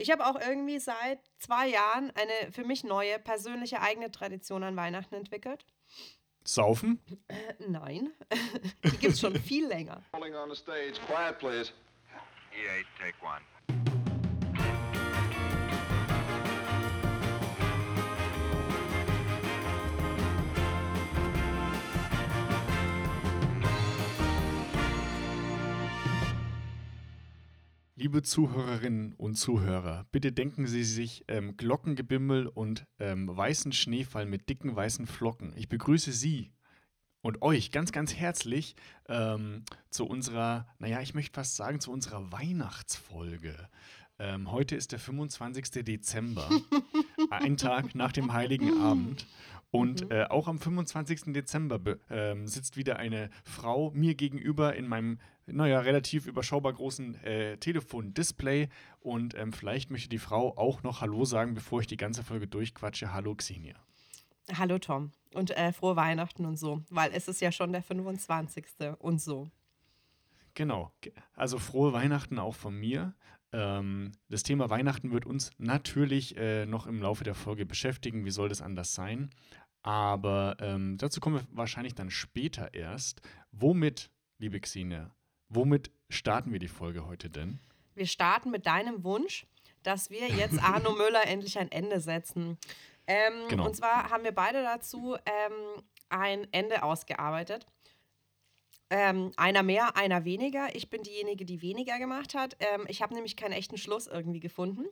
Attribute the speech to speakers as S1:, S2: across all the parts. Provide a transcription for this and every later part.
S1: Ich habe auch irgendwie seit zwei Jahren eine für mich neue persönliche eigene Tradition an Weihnachten entwickelt.
S2: Saufen?
S1: Äh, nein, die gibt es schon viel länger.
S3: Rolling on the stage. Quiet, please.
S4: EA, take one.
S2: Liebe Zuhörerinnen und Zuhörer, bitte denken Sie sich ähm, Glockengebimmel und ähm, weißen Schneefall mit dicken weißen Flocken. Ich begrüße Sie und euch ganz, ganz herzlich ähm, zu unserer, naja, ich möchte fast sagen, zu unserer Weihnachtsfolge. Ähm, heute ist der 25. Dezember, ein Tag nach dem Heiligen Abend. Und äh, auch am 25. Dezember be- ähm, sitzt wieder eine Frau mir gegenüber in meinem, naja, relativ überschaubar großen äh, Telefon-Display. Und ähm, vielleicht möchte die Frau auch noch Hallo sagen, bevor ich die ganze Folge durchquatsche. Hallo Xenia.
S1: Hallo Tom und äh, frohe Weihnachten und so, weil es ist ja schon der 25. und so.
S2: Genau. Ge- Also frohe Weihnachten auch von mir. Ähm, das Thema Weihnachten wird uns natürlich äh, noch im Laufe der Folge beschäftigen. Wie soll das anders sein? Aber ähm, dazu kommen wir wahrscheinlich dann später erst. Womit, liebe Xenia, womit starten wir die Folge heute denn?
S1: Wir starten mit deinem Wunsch, dass wir jetzt Arno Müller endlich ein Ende setzen. Ähm,
S2: Genau.
S1: Und zwar haben wir beide dazu ähm, ein Ende ausgearbeitet. Ähm, einer mehr, einer weniger. Ich bin diejenige, die weniger gemacht hat. Ähm, ich habe nämlich keinen echten Schluss irgendwie gefunden.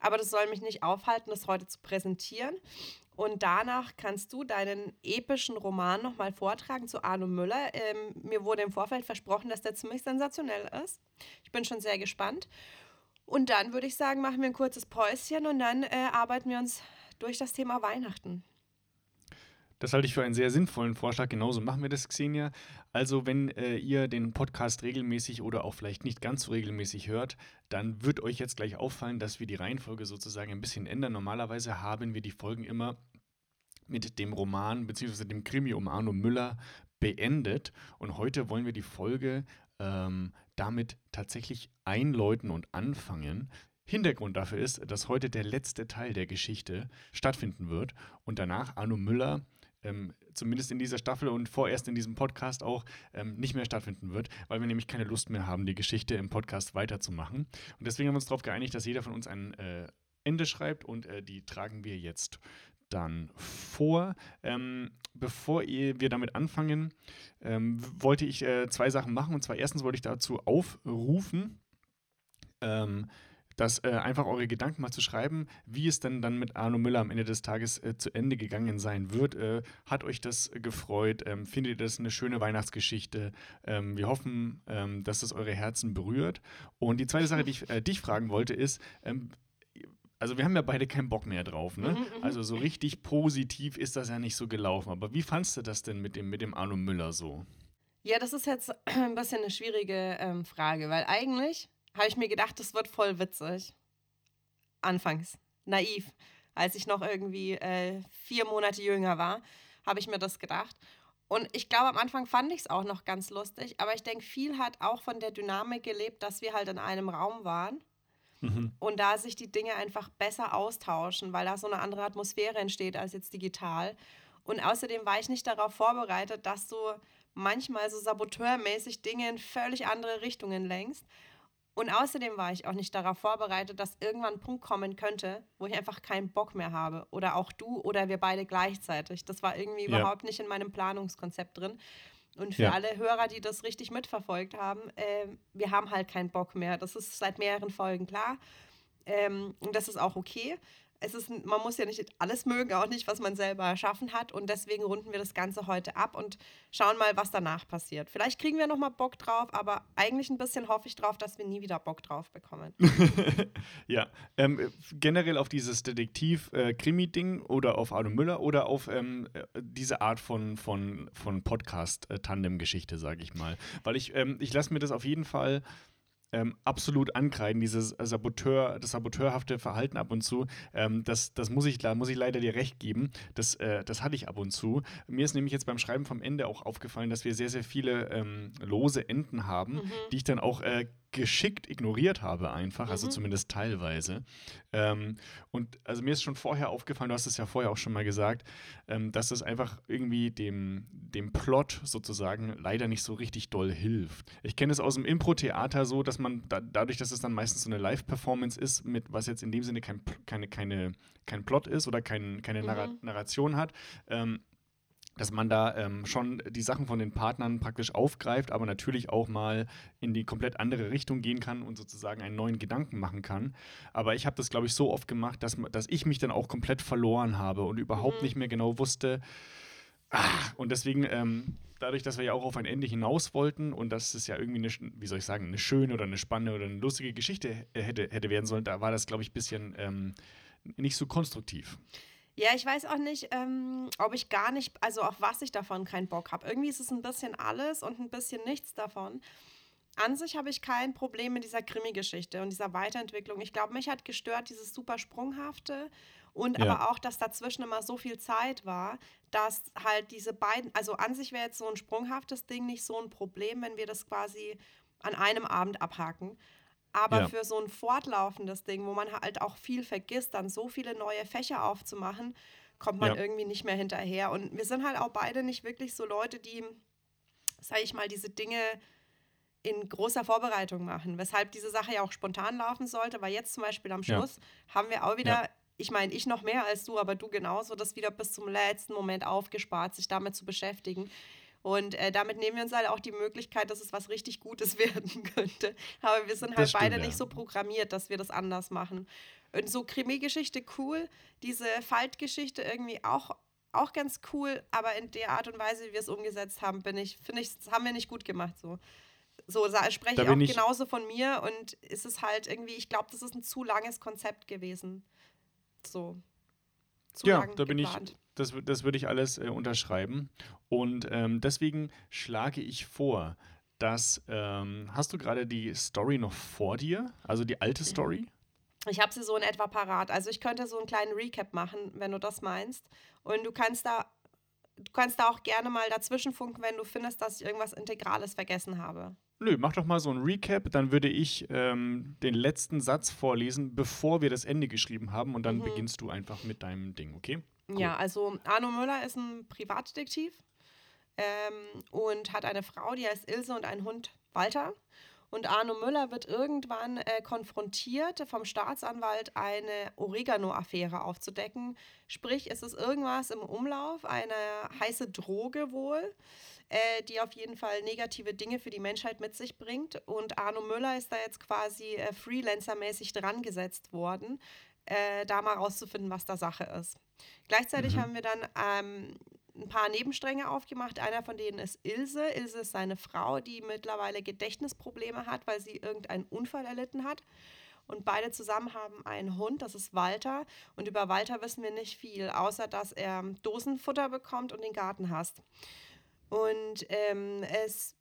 S1: Aber das soll mich nicht aufhalten, das heute zu präsentieren. Und danach kannst du deinen epischen Roman nochmal vortragen zu Arno Müller. Ähm, mir wurde im Vorfeld versprochen, dass der ziemlich sensationell ist. Ich bin schon sehr gespannt. Und dann würde ich sagen, machen wir ein kurzes Päuschen und dann äh, arbeiten wir uns durch das Thema Weihnachten.
S2: Das halte ich für einen sehr sinnvollen Vorschlag. Genauso machen wir das, Xenia. Also, wenn äh, ihr den Podcast regelmäßig oder auch vielleicht nicht ganz so regelmäßig hört, dann wird euch jetzt gleich auffallen, dass wir die Reihenfolge sozusagen ein bisschen ändern. Normalerweise haben wir die Folgen immer mit dem Roman bzw. dem Krimi um Arno Müller beendet. Und heute wollen wir die Folge ähm, damit tatsächlich einläuten und anfangen. Hintergrund dafür ist, dass heute der letzte Teil der Geschichte stattfinden wird und danach Arno Müller ähm, zumindest in dieser Staffel und vorerst in diesem Podcast auch ähm, nicht mehr stattfinden wird, weil wir nämlich keine Lust mehr haben, die Geschichte im Podcast weiterzumachen. Und deswegen haben wir uns darauf geeinigt, dass jeder von uns ein äh, Ende schreibt und äh, die tragen wir jetzt dann vor. Ähm, bevor wir damit anfangen, ähm, wollte ich äh, zwei Sachen machen. Und zwar erstens wollte ich dazu aufrufen, ähm, das äh, einfach eure Gedanken mal zu schreiben, wie es denn dann mit Arno Müller am Ende des Tages äh, zu Ende gegangen sein wird. Äh, hat euch das gefreut? Ähm, findet ihr das eine schöne Weihnachtsgeschichte? Ähm, wir hoffen, ähm, dass es eure Herzen berührt. Und die zweite Sache, die ich äh, dich fragen wollte, ist, ähm, also wir haben ja beide keinen Bock mehr drauf, ne? Also so richtig positiv ist das ja nicht so gelaufen. Aber wie fandst du das denn mit dem, mit dem Arno Müller so?
S1: Ja, das ist jetzt ein bisschen eine schwierige ähm, Frage, weil eigentlich habe ich mir gedacht, das wird voll witzig. Anfangs. Naiv. Als ich noch irgendwie äh, vier Monate jünger war, habe ich mir das gedacht. Und ich glaube, am Anfang fand ich es auch noch ganz lustig, aber ich denke, viel hat auch von der Dynamik gelebt, dass wir halt in einem Raum waren und da sich die Dinge einfach besser austauschen, weil da so eine andere Atmosphäre entsteht als jetzt digital. Und außerdem war ich nicht darauf vorbereitet, dass du manchmal so saboteurmäßig Dinge in völlig andere Richtungen lenkst. Und außerdem war ich auch nicht darauf vorbereitet, dass irgendwann ein Punkt kommen könnte, wo ich einfach keinen Bock mehr habe. Oder auch du oder wir beide gleichzeitig. Das war irgendwie
S2: Ja.
S1: überhaupt nicht in meinem Planungskonzept drin. Und für
S2: Ja.
S1: alle Hörer, die das richtig mitverfolgt haben, äh, wir haben halt keinen Bock mehr. Das ist seit mehreren Folgen klar. Ähm, und das ist auch okay. Es ist, man muss ja nicht alles mögen, auch nicht, was man selber erschaffen hat. Und deswegen runden wir das Ganze heute ab und schauen mal, was danach passiert. Vielleicht kriegen wir nochmal Bock drauf, aber eigentlich ein bisschen hoffe ich drauf, dass wir nie wieder Bock drauf bekommen.
S2: Ja, ähm, äh, generell auf dieses Detektiv-Krimi-Ding oder auf Arno Müller oder auf ähm, äh, diese Art von, von, von Podcast-Tandem-Geschichte, sage ich mal. Weil ich, ähm, ich lasse mir das auf jeden Fall ähm, absolut ankreiden, dieses Saboteur, das saboteurhafte Verhalten ab und zu. Ähm, das, das muss ich, da muss ich leider dir recht geben. Das, äh, das hatte ich ab und zu. Mir ist nämlich jetzt beim Schreiben vom Ende auch aufgefallen, dass wir sehr, sehr viele ähm, lose Enden haben, die ich dann auch äh, geschickt ignoriert habe einfach, also
S1: Mhm.
S2: zumindest teilweise. Ähm, und also mir ist schon vorher aufgefallen, du hast es ja vorher auch schon mal gesagt, ähm, dass es einfach irgendwie dem, dem Plot sozusagen leider nicht so richtig doll hilft. Ich kenne es aus dem Impro-Theater so, dass man da, dadurch, dass es dann meistens so eine Live-Performance ist, mit was jetzt in dem Sinne kein, keine, keine, kein Plot ist oder kein, keine
S1: Mhm.
S2: Narration hat, ähm, dass man da ähm, schon die Sachen von den Partnern praktisch aufgreift, aber natürlich auch mal in die komplett andere Richtung gehen kann und sozusagen einen neuen Gedanken machen kann. Aber ich habe das, glaube ich, so oft gemacht, dass, dass ich mich dann auch komplett verloren habe und überhaupt
S1: Mhm.
S2: nicht mehr genau wusste. Ah, und deswegen, ähm, dadurch, dass wir ja auch auf ein Ende hinaus wollten und dass es ja irgendwie eine, wie soll ich sagen, eine schöne oder eine spannende oder eine lustige Geschichte hätte, hätte werden sollen, da war das, glaube ich, ein bisschen ähm, nicht so konstruktiv.
S1: Ja, ich weiß auch nicht, ähm, ob ich gar nicht, also auf was ich davon keinen Bock habe. Irgendwie ist es ein bisschen alles und ein bisschen nichts davon. An sich habe ich kein Problem mit dieser Krimi-Geschichte und dieser Weiterentwicklung. Ich glaube, mich hat gestört dieses super Sprunghafte und
S2: Ja.
S1: aber auch, dass dazwischen immer so viel Zeit war, dass halt diese beiden, also an sich wäre jetzt so ein sprunghaftes Ding nicht so ein Problem, wenn wir das quasi an einem Abend abhaken. Aber
S2: Ja.
S1: für so ein fortlaufendes Ding, wo man halt auch viel vergisst, dann so viele neue Fächer aufzumachen, kommt man
S2: Ja.
S1: irgendwie nicht mehr hinterher. Und wir sind halt auch beide nicht wirklich so Leute, die, sag ich mal, diese Dinge in großer Vorbereitung machen, weshalb diese Sache ja auch spontan laufen sollte, weil jetzt zum Beispiel am
S2: Ja.
S1: Schluss haben wir auch wieder,
S2: Ja.
S1: ich meine, ich noch mehr als du, aber du genauso, das wieder bis zum letzten Moment aufgespart, sich damit zu beschäftigen. Und äh, damit nehmen wir uns halt auch die Möglichkeit, dass es was richtig Gutes werden könnte. Aber wir sind halt
S2: Das stimmt,
S1: beide
S2: ja.
S1: nicht so programmiert, dass wir das anders machen. Und so Krimi-Geschichte cool, diese Faltgeschichte irgendwie auch, auch ganz cool, aber in der Art und Weise, wie wir es umgesetzt haben, bin ich, finde ich, das haben wir nicht gut gemacht. So, so spreche ich auch
S2: ich-
S1: genauso von mir und es ist halt irgendwie, ich glaube, das ist ein zu langes Konzept gewesen. So. Zu
S2: Ja, da bin ich,
S1: geplant.
S2: Das, das würde ich alles äh, unterschreiben. Und ähm, deswegen schlage ich vor, dass, ähm, hast du gerade die Story noch vor dir? Also die alte Story?
S1: Ich habe sie so in etwa parat. Also ich könnte so einen kleinen Recap machen, wenn du das meinst. Und du kannst da, du kannst da auch gerne mal dazwischen funken, wenn du findest, dass ich irgendwas Integrales vergessen habe.
S2: Nö, mach doch mal so ein Recap, dann würde ich ähm, den letzten Satz vorlesen, bevor wir das Ende geschrieben haben und dann
S1: Mhm.
S2: beginnst du einfach mit deinem Ding, okay?
S1: Ja, also Arno Müller ist ein Privatdetektiv ähm, und hat eine Frau, die heißt Ilse und einen Hund Walter. Und Arno Müller wird irgendwann äh, konfrontiert vom Staatsanwalt, eine Oregano-Affäre aufzudecken. Sprich, es ist irgendwas im Umlauf, eine heiße Droge wohl, äh, die auf jeden Fall negative Dinge für die Menschheit mit sich bringt. Und Arno Müller ist da jetzt quasi äh, freelancermäßig dran gesetzt worden, äh, da mal rauszufinden, was da Sache ist. Gleichzeitig
S2: Mhm.
S1: haben wir dann ähm, ein paar Nebenstränge aufgemacht. Einer von denen ist Ilse. Ilse ist seine Frau, die mittlerweile Gedächtnisprobleme hat, weil sie irgendeinen Unfall erlitten hat. Und beide zusammen haben einen Hund, das ist Walter. Und über Walter wissen wir nicht viel, außer dass er Dosenfutter bekommt und den Garten hasst. Und ähm, es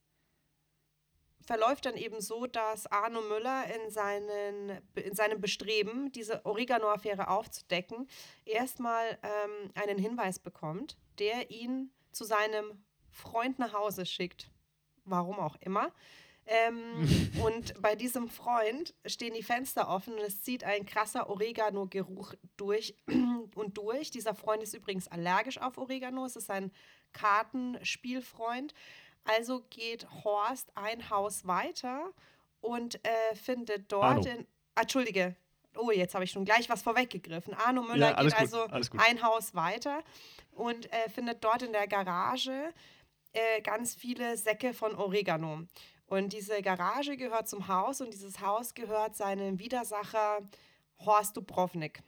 S1: verläuft dann eben so, dass Arno Müller in, seinen, in seinem Bestreben, diese Oregano-Affäre aufzudecken, erstmal ähm, einen Hinweis bekommt, der ihn zu seinem Freund nach Hause schickt. Warum auch immer. Ähm, und bei diesem Freund stehen die Fenster offen und es zieht ein krasser Oregano-Geruch durch und durch. Dieser Freund ist übrigens allergisch auf Oregano. Es ist ein Kartenspielfreund. Also geht Horst ein Haus weiter und äh, findet dort
S2: Arno.
S1: in. Ah, Entschuldige. Oh, jetzt habe ich schon gleich was vorweggegriffen. Arno Müller
S2: Ja,
S1: geht
S2: gut,
S1: also ein Haus weiter und äh, findet dort in der Garage äh, ganz viele Säcke von Oregano. Und diese Garage gehört zum Haus und dieses Haus gehört seinem Widersacher Horst Dubrovnik.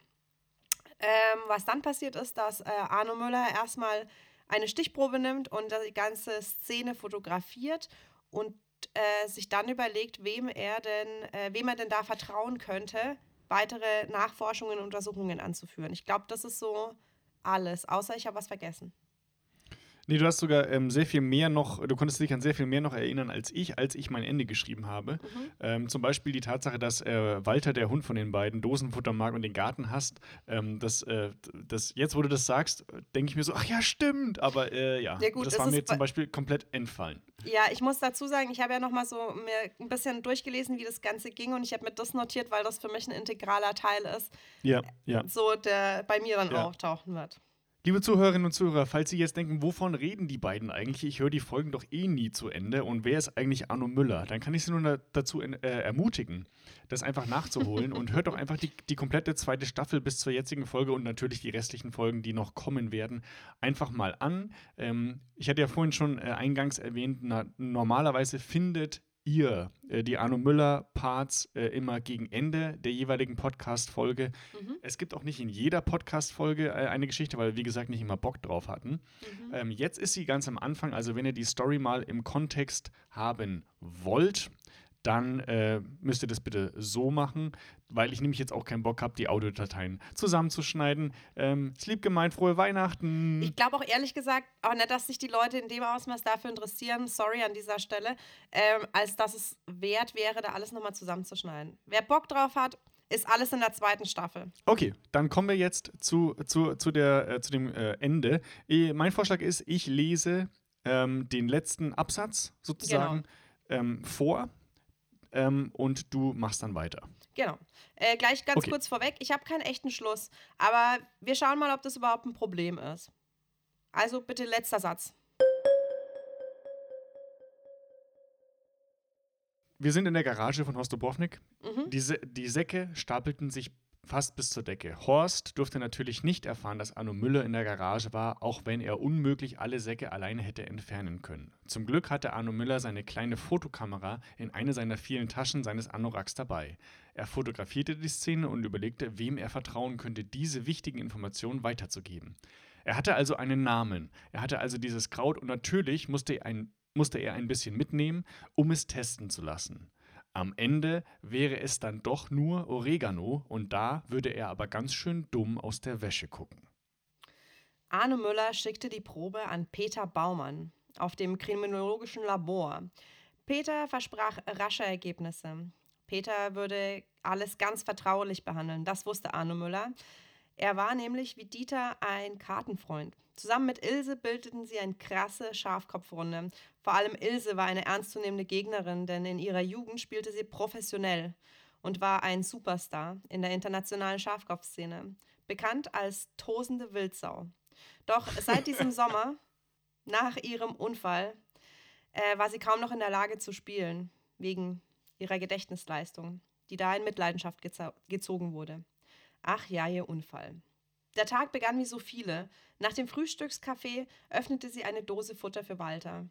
S1: Ähm, was dann passiert ist, dass äh, Arno Müller erstmal eine Stichprobe nimmt und die ganze Szene fotografiert und äh, sich dann überlegt, wem er denn, äh, wem er denn da vertrauen könnte, weitere Nachforschungen und Untersuchungen anzuführen. Ich glaube, das ist so alles, außer ich habe was vergessen.
S2: Nee, du hast sogar ähm, sehr viel mehr noch, du konntest dich an sehr viel mehr noch erinnern als ich, als ich mein Ende geschrieben habe.
S1: Mhm.
S2: Ähm, zum Beispiel die Tatsache, dass äh, Walter, der Hund von den beiden, Dosenfutter mag und den Garten hasst. Ähm, das, äh, das, jetzt, wo du das sagst, denke ich mir so, ach ja, stimmt. Aber äh, ja,
S1: Ja, gut,
S2: das war mir zum
S1: bei-
S2: Beispiel komplett entfallen.
S1: Ja, ich muss dazu sagen, ich habe ja noch mal so mir ein bisschen durchgelesen, wie das Ganze ging und ich habe mir das notiert, weil das für mich ein integraler Teil ist,
S2: Ja, ja.
S1: so der bei mir dann
S2: Ja.
S1: auftauchen wird.
S2: Liebe Zuhörerinnen und Zuhörer, falls Sie jetzt denken, wovon reden die beiden eigentlich? Ich höre die Folgen doch eh nie zu Ende. Und wer ist eigentlich Arno Müller? Dann kann ich Sie nur da- dazu äh, ermutigen, das einfach nachzuholen und hört doch einfach die, die komplette zweite Staffel bis zur jetzigen Folge und natürlich die restlichen Folgen, die noch kommen werden, einfach mal an. Ähm, ich hatte ja vorhin schon äh, eingangs erwähnt, na, normalerweise findet ihr äh, die Arno Müller Parts äh, immer gegen Ende der jeweiligen Podcast-Folge.
S1: Mhm.
S2: Es gibt auch nicht in jeder Podcast-Folge äh, eine Geschichte, weil wir, wie gesagt, nicht immer Bock drauf hatten.
S1: Mhm.
S2: Ähm, jetzt ist sie ganz am Anfang, also wenn ihr die Story mal im Kontext haben wollt, dann äh, müsst ihr das bitte so machen, weil ich nämlich jetzt auch keinen Bock habe, die Audiodateien zusammenzuschneiden. Ähm, ist lieb gemeint, frohe Weihnachten.
S1: Ich glaube auch ehrlich gesagt auch nicht, dass sich die Leute in dem Ausmaß dafür interessieren, sorry an dieser Stelle, ähm, als dass es wert wäre, da alles nochmal zusammenzuschneiden. Wer Bock drauf hat, ist alles in der zweiten Staffel.
S2: Okay, dann kommen wir jetzt zu, zu, zu, der, äh, zu dem äh, Ende. Eh, mein Vorschlag ist, ich lese ähm, den letzten Absatz sozusagen ähm, vor ähm, und du machst dann weiter.
S1: Genau. Äh, gleich ganz
S2: Okay.
S1: kurz vorweg, ich habe keinen echten Schluss, aber wir schauen mal, ob das überhaupt ein Problem ist. Also bitte letzter Satz.
S2: Wir sind in der Garage von Horst Dubrovnik.
S1: Mhm.
S2: Die, die Säcke stapelten sich fast bis zur Decke. Horst durfte natürlich nicht erfahren, dass Arno Müller in der Garage war, auch wenn er unmöglich alle Säcke alleine hätte entfernen können. Zum Glück hatte Arno Müller seine kleine Fotokamera in eine seiner vielen Taschen seines Anoraks dabei. Er fotografierte die Szene und überlegte, wem er vertrauen könnte, diese wichtigen Informationen weiterzugeben. Er hatte also einen Namen, er hatte also dieses Kraut und natürlich musste er ein, musste er ein bisschen mitnehmen, um es testen zu lassen. Am Ende wäre es dann doch nur Oregano und da würde er aber ganz schön dumm aus der Wäsche gucken.
S1: Arne Müller schickte die Probe an Peter Baumann auf dem kriminologischen Labor. Peter versprach rasche Ergebnisse. Peter würde alles ganz vertraulich behandeln, das wusste Arne Müller. Er war nämlich wie Dieter ein Kartenfreund. Zusammen mit Ilse bildeten sie eine krasse Schafkopfrunde. Vor allem Ilse war eine ernstzunehmende Gegnerin, denn in ihrer Jugend spielte sie professionell und war ein Superstar in der internationalen Schafkopfszene, bekannt als tosende Wildsau. Doch seit diesem Sommer, nach ihrem Unfall, äh, war sie kaum noch in der Lage zu spielen, wegen ihrer Gedächtnisleistung, die da in Mitleidenschaft gezogen wurde. Ach ja, ihr Unfall. Der Tag begann wie so viele. Nach dem Frühstückskaffee öffnete sie eine Dose Futter für Walter.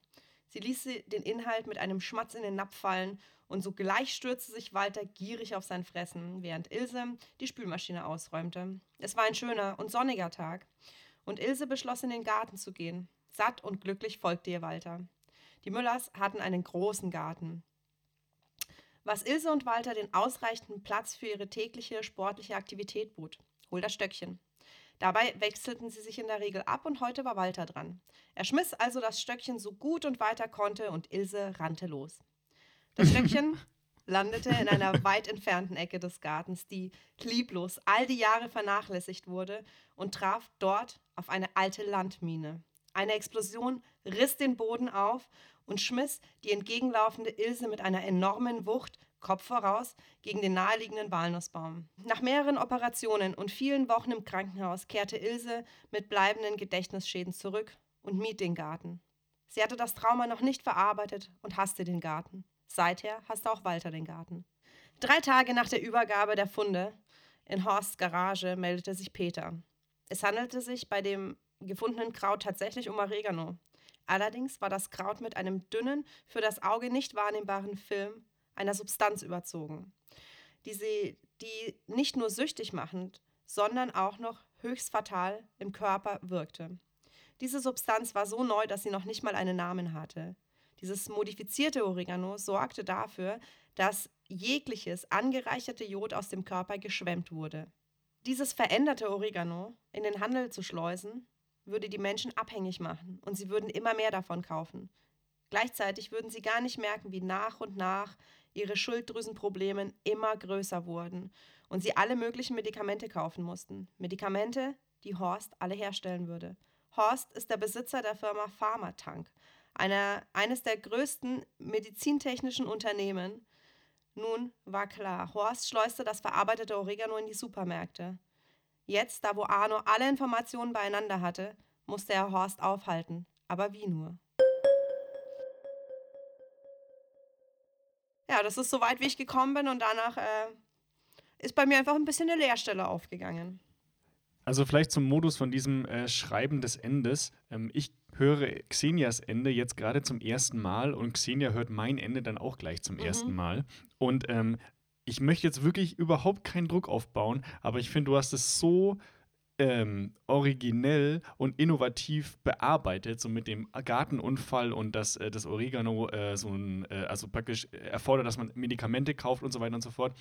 S1: Sie ließ den Inhalt mit einem Schmatz in den Napf fallen und sogleich stürzte sich Walter gierig auf sein Fressen, während Ilse die Spülmaschine ausräumte. Es war ein schöner und sonniger Tag und Ilse beschloss, in den Garten zu gehen. Satt und glücklich folgte ihr Walter. Die Müllers hatten einen großen Garten. Was Ilse und Walter den ausreichenden Platz für ihre tägliche sportliche Aktivität bot. Hol das Stöckchen. Dabei wechselten sie sich in der Regel ab und heute war Walter dran. Er schmiss also das Stöckchen so gut und weiter konnte und Ilse rannte los. Das Stöckchen landete in einer weit entfernten Ecke des Gartens, die lieblos all die Jahre vernachlässigt wurde und traf dort auf eine alte Landmine. Eine Explosion riss den Boden auf und schmiss die entgegenlaufende Ilse mit einer enormen Wucht Kopf voraus gegen den naheliegenden Walnussbaum. Nach mehreren Operationen und vielen Wochen im Krankenhaus kehrte Ilse mit bleibenden Gedächtnisschäden zurück und mied den Garten. Sie hatte das Trauma noch nicht verarbeitet und hasste den Garten. Seither hasste auch Walter den Garten. Drei Tage nach der Übergabe der Funde in Horsts Garage meldete sich Peter. Es handelte sich bei dem gefundenen Kraut tatsächlich um Oregano. Allerdings war das Kraut mit einem dünnen, für das Auge nicht wahrnehmbaren Film einer Substanz überzogen, die, sie, die nicht nur süchtig machend, sondern auch noch höchst fatal im Körper wirkte. Diese Substanz war so neu, dass sie noch nicht mal einen Namen hatte. Dieses modifizierte Oregano sorgte dafür, dass jegliches angereicherte Jod aus dem Körper geschwemmt wurde. Dieses veränderte Oregano in den Handel zu schleusen, würde die Menschen abhängig machen und sie würden immer mehr davon kaufen. Gleichzeitig würden sie gar nicht merken, wie nach und nach ihre Schilddrüsenprobleme immer größer wurden und sie alle möglichen Medikamente kaufen mussten. Medikamente, die Horst alle herstellen würde. Horst ist der Besitzer der Firma Pharmatank, einer, eines der größten medizintechnischen Unternehmen. Nun war klar, Horst schleuste das verarbeitete Oregano in die Supermärkte. Jetzt, da wo Arno alle Informationen beieinander hatte, musste er Horst aufhalten. Aber wie nur? Ja, das ist so weit, wie ich gekommen bin und danach äh, ist bei mir einfach ein bisschen eine Leerstelle aufgegangen.
S2: Also vielleicht zum Modus von diesem äh, Schreiben des Endes. Ähm, ich höre Xenias Ende jetzt gerade zum ersten Mal und Xenia hört mein Ende dann auch gleich zum
S1: Mhm.
S2: ersten Mal. Und ähm, ich möchte jetzt wirklich überhaupt keinen Druck aufbauen, aber ich finde, du hast es so ähm, originell und innovativ bearbeitet, so mit dem Gartenunfall und dass äh, das Oregano äh, so ein, äh, also praktisch erfordert, dass man Medikamente kauft und so weiter und so fort,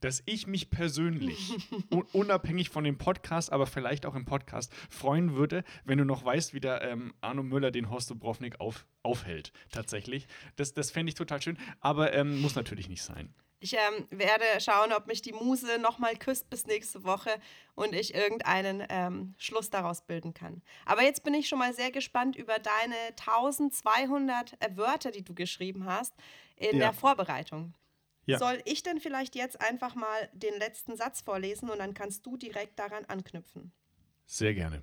S2: dass ich mich persönlich, un unabhängig von dem Podcast, aber vielleicht auch im Podcast, freuen würde, wenn du noch weißt, wie der ähm, Arno Müller den Horst Dubrovnik auf, aufhält, tatsächlich. Das, das fände ich total schön, aber ähm, muss natürlich nicht sein.
S1: Ich ähm, werde schauen, ob mich die Muse nochmal küsst bis nächste Woche und ich irgendeinen ähm, Schluss daraus bilden kann. Aber jetzt bin ich schon mal sehr gespannt über deine 1200 äh, Wörter, die du geschrieben hast in
S2: Ja.
S1: der Vorbereitung.
S2: Ja.
S1: Soll ich denn vielleicht jetzt einfach mal den letzten Satz vorlesen und dann kannst du direkt daran anknüpfen?
S2: Sehr gerne.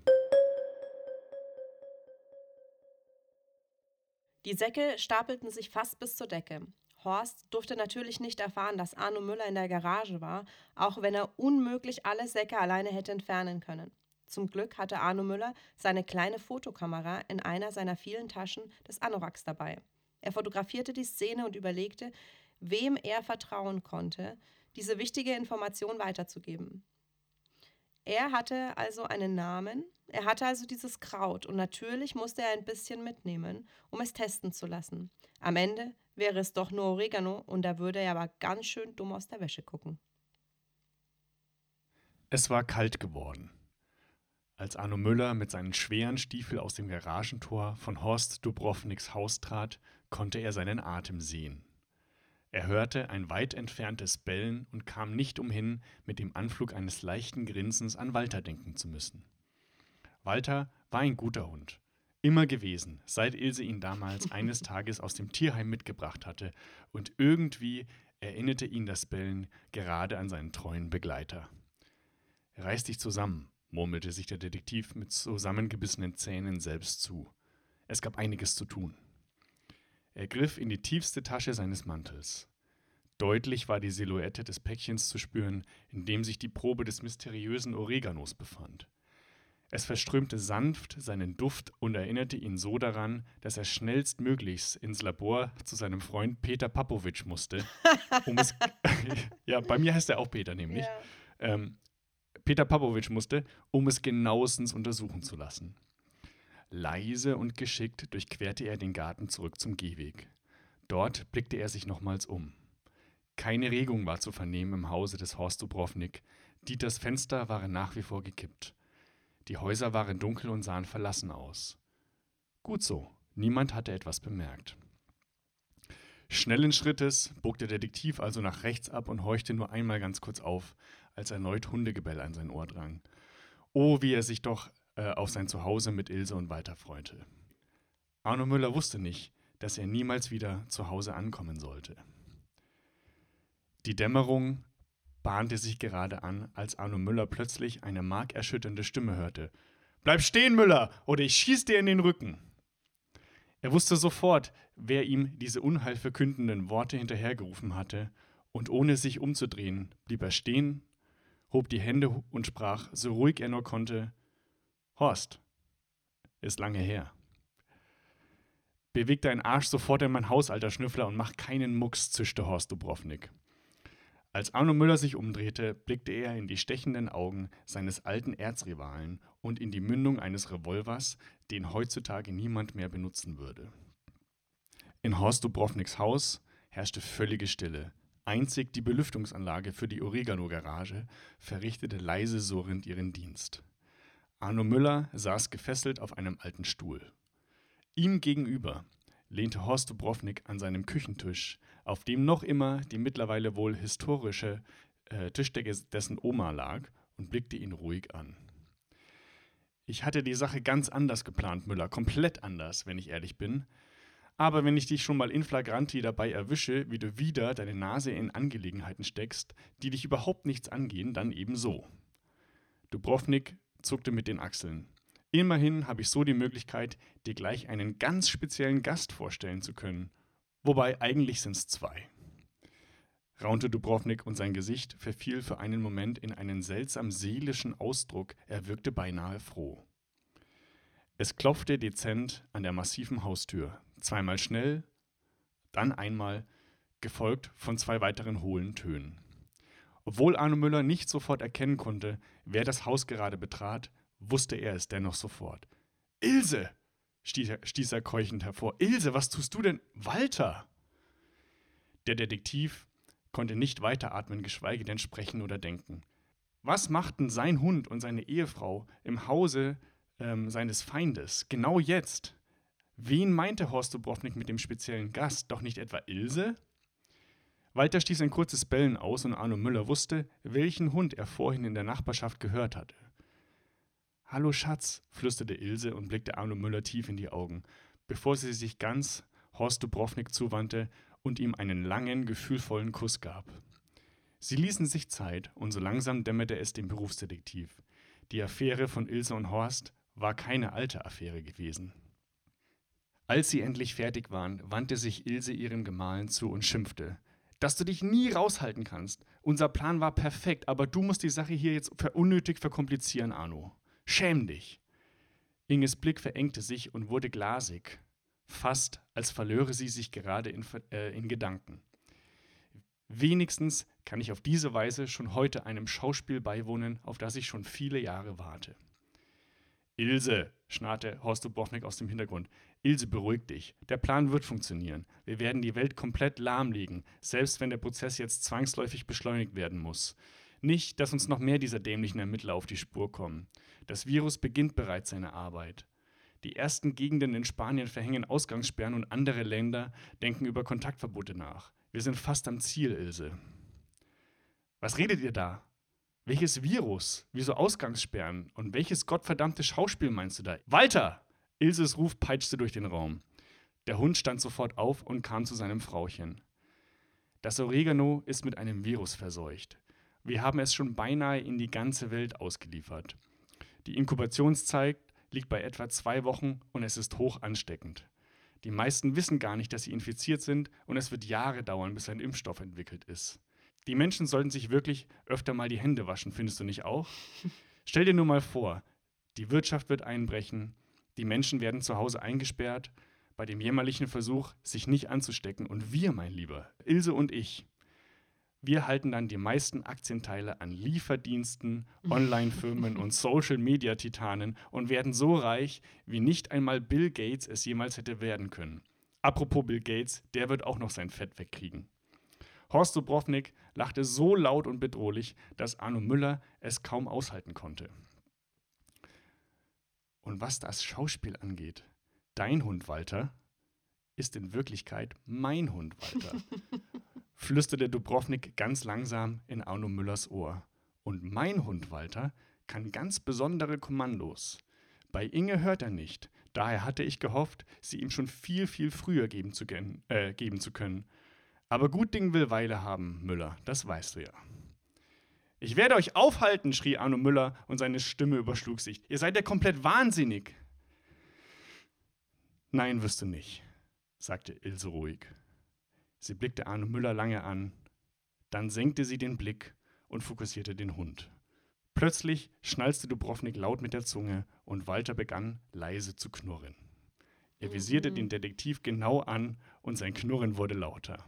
S1: Die Säcke stapelten sich fast bis zur Decke. Horst durfte natürlich nicht erfahren, dass Arno Müller in der Garage war, auch wenn er unmöglich alle Säcke alleine hätte entfernen können. Zum Glück hatte Arno Müller seine kleine Fotokamera in einer seiner vielen Taschen des Anoraks dabei. Er fotografierte die Szene und überlegte, wem er vertrauen konnte, diese wichtige Information weiterzugeben. Er hatte also einen Namen, er hatte also dieses Kraut und natürlich musste er ein bisschen mitnehmen, um es testen zu lassen. Am Ende wäre es doch nur Oregano und da würde er aber ganz schön dumm aus der Wäsche gucken.
S2: Es war kalt geworden. Als Arno Müller mit seinen schweren Stiefeln aus dem Garagentor von Horst Dubrovniks Haus trat, konnte er seinen Atem sehen. Er hörte ein weit entferntes Bellen und kam nicht umhin, mit dem Anflug eines leichten Grinsens an Walter denken zu müssen. Walter war ein guter Hund, immer gewesen, seit Ilse ihn damals eines Tages aus dem Tierheim mitgebracht hatte, und irgendwie erinnerte ihn das Bellen gerade an seinen treuen Begleiter. Reiß dich zusammen, murmelte sich der Detektiv mit zusammengebissenen Zähnen selbst zu. Es gab einiges zu tun. Er griff in die tiefste Tasche seines Mantels. Deutlich war die Silhouette des Päckchens zu spüren, in dem sich die Probe des mysteriösen Oreganos befand. Es verströmte sanft seinen Duft und erinnerte ihn so daran, dass er schnellstmöglichst ins Labor zu seinem Freund Peter Papowitsch musste, um es. ja, bei mir heißt er auch Peter nämlich. Ähm, Peter Papowitsch musste, um es genauestens untersuchen zu lassen. Leise und geschickt durchquerte er den Garten zurück zum Gehweg. Dort blickte er sich nochmals um. Keine Regung war zu vernehmen im Hause des Horst Dubrovnik. Dieters Fenster waren nach wie vor gekippt. Die Häuser waren dunkel und sahen verlassen aus. Gut so, niemand hatte etwas bemerkt. Schnellen Schrittes bog der Detektiv also nach rechts ab und horchte nur einmal ganz kurz auf, als erneut Hundegebell an sein Ohr drang. Oh, wie er sich doch äh, auf sein Zuhause mit Ilse und Walter freute. Arno Müller wusste nicht, dass er niemals wieder zu Hause ankommen sollte. Die Dämmerung bahnte sich gerade an, als Arno Müller plötzlich eine markerschütternde Stimme hörte. Bleib stehen, Müller, oder ich schieß dir in den Rücken. Er wusste sofort, wer ihm diese unheilverkündenden Worte hinterhergerufen hatte, und ohne sich umzudrehen, blieb er stehen, hob die Hände und sprach, so ruhig er nur konnte, Horst, ist lange her. Beweg deinen Arsch sofort in mein Haus, alter Schnüffler, und mach keinen Mucks, zischte Horst Dubrovnik. Als Arno Müller sich umdrehte, blickte er in die stechenden Augen seines alten Erzrivalen und in die Mündung eines Revolvers, den heutzutage niemand mehr benutzen würde. In Horst Dubrovniks Haus herrschte völlige Stille. Einzig die Belüftungsanlage für die Oregano-Garage verrichtete leise surrend ihren Dienst. Arno Müller saß gefesselt auf einem alten Stuhl. Ihm gegenüber lehnte Horst Dubrovnik an seinem Küchentisch, auf dem noch immer die mittlerweile wohl historische äh, Tischdecke dessen Oma lag und blickte ihn ruhig an. Ich hatte die Sache ganz anders geplant, Müller, komplett anders, wenn ich ehrlich bin. Aber wenn ich dich schon mal in flagranti dabei erwische, wie du wieder deine Nase in Angelegenheiten steckst, die dich überhaupt nichts angehen, dann eben so. Dubrovnik zuckte mit den Achseln. Immerhin habe ich so die Möglichkeit, dir gleich einen ganz speziellen Gast vorstellen zu können. Wobei eigentlich sind es zwei. Raunte Dubrovnik und sein Gesicht verfiel für einen Moment in einen seltsam seelischen Ausdruck, er wirkte beinahe froh. Es klopfte dezent an der massiven Haustür, zweimal schnell, dann einmal, gefolgt von zwei weiteren hohlen Tönen. Obwohl Arno Müller nicht sofort erkennen konnte, wer das Haus gerade betrat, wusste er es dennoch sofort. Ilse! Stieß er, stieß er keuchend hervor. Ilse, was tust du denn? Walter! Der Detektiv konnte nicht weiteratmen, geschweige denn sprechen oder denken. Was machten sein Hund und seine Ehefrau im Hause ähm, seines Feindes genau jetzt? Wen meinte Horst Dubrovnik mit dem speziellen Gast? Doch nicht etwa Ilse? Walter stieß ein kurzes Bellen aus und Arno Müller wusste, welchen Hund er vorhin in der Nachbarschaft gehört hatte. Hallo Schatz, flüsterte Ilse und blickte Arno Müller tief in die Augen, bevor sie sich ganz Horst Dubrovnik zuwandte und ihm einen langen, gefühlvollen Kuss gab. Sie ließen sich Zeit, und so langsam dämmerte es dem Berufsdetektiv. Die Affäre von Ilse und Horst war keine alte Affäre gewesen. Als sie endlich fertig waren, wandte sich Ilse ihrem Gemahlin zu und schimpfte. Dass du dich nie raushalten kannst. Unser Plan war perfekt, aber du musst die Sache hier jetzt unnötig verkomplizieren, Arno. Schäm dich. Inges Blick verengte sich und wurde glasig fast als verlöre sie sich gerade in, äh, in Gedanken. Wenigstens kann ich auf diese Weise schon heute einem Schauspiel beiwohnen, auf das ich schon viele Jahre warte. Ilse, schnarrte Horst Dubrovnik aus dem Hintergrund. Ilse, beruhig dich. Der Plan wird funktionieren. Wir werden die Welt komplett lahmlegen, selbst wenn der Prozess jetzt zwangsläufig beschleunigt werden muss. Nicht, dass uns noch mehr dieser dämlichen Ermittler auf die Spur kommen. Das Virus beginnt bereits seine Arbeit. Die ersten Gegenden in Spanien verhängen Ausgangssperren und andere Länder denken über Kontaktverbote nach. Wir sind fast am Ziel, Ilse. Was redet ihr da? Welches Virus? Wieso Ausgangssperren? Und welches gottverdammte Schauspiel meinst du da? Walter! Ilses Ruf peitschte durch den Raum. Der Hund stand sofort auf und kam zu seinem Frauchen. Das Oregano ist mit einem Virus verseucht. Wir haben es schon beinahe in die ganze Welt ausgeliefert. Die Inkubationszeit liegt bei etwa zwei Wochen und es ist hoch ansteckend. Die meisten wissen gar nicht, dass sie infiziert sind und es wird Jahre dauern, bis ein Impfstoff entwickelt ist. Die Menschen sollten sich wirklich öfter mal die Hände waschen, findest du nicht auch? Stell dir nur mal vor, die Wirtschaft wird einbrechen, die Menschen werden zu Hause eingesperrt, bei dem jämmerlichen Versuch, sich nicht anzustecken. Und wir, mein Lieber, Ilse und ich, wir halten dann die meisten Aktienteile an Lieferdiensten, Online-Firmen und Social-Media-Titanen und werden so reich, wie nicht einmal Bill Gates es jemals hätte werden können. Apropos Bill Gates, der wird auch noch sein Fett wegkriegen. Horst Dubrovnik lachte so laut und bedrohlich, dass Arno Müller es kaum aushalten konnte. Und was das Schauspiel angeht, dein Hund Walter ist in Wirklichkeit mein Hund Walter. flüsterte Dubrovnik ganz langsam in Arno Müllers Ohr. Und mein Hund Walter kann ganz besondere Kommandos. Bei Inge hört er nicht, daher hatte ich gehofft, sie ihm schon viel, viel früher geben zu, äh, geben zu können. Aber gut Ding will Weile haben, Müller, das weißt du ja. Ich werde euch aufhalten, schrie Arno Müller und seine Stimme überschlug sich. Ihr seid ja komplett wahnsinnig. Nein, wirst du nicht, sagte Ilse ruhig. Sie blickte Arno Müller lange an, dann senkte sie den Blick und fokussierte den Hund. Plötzlich schnalzte Dubrovnik laut mit der Zunge und Walter begann leise zu knurren. Er visierte den Detektiv genau an und sein Knurren wurde lauter.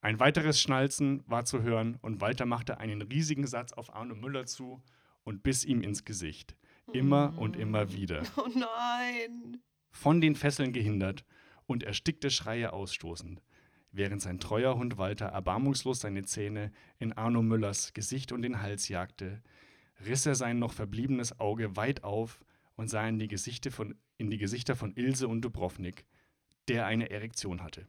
S2: Ein weiteres Schnalzen war zu hören und Walter machte einen riesigen Satz auf Arno Müller zu und biss ihm ins Gesicht. Immer und immer wieder.
S1: Oh nein!
S2: Von den Fesseln gehindert und erstickte Schreie ausstoßend während sein treuer Hund Walter erbarmungslos seine Zähne in Arno Müllers Gesicht und den Hals jagte, riss er sein noch verbliebenes Auge weit auf und sah in die, Gesichter von, die Gesichter von Ilse und Dubrovnik, der eine Erektion hatte.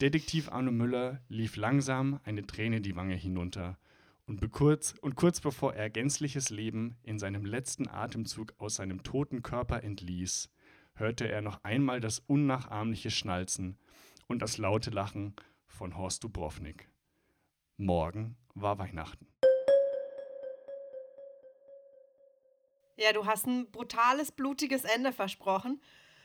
S2: Detektiv Arno Müller lief langsam eine Träne die Wange hinunter und, kurz, und kurz bevor er gänzliches Leben in seinem letzten Atemzug aus seinem toten Körper entließ, hörte er noch einmal das unnachahmliche Schnalzen und das laute Lachen von Horst Dubrovnik. Morgen war Weihnachten.
S1: Ja, du hast ein brutales, blutiges Ende versprochen.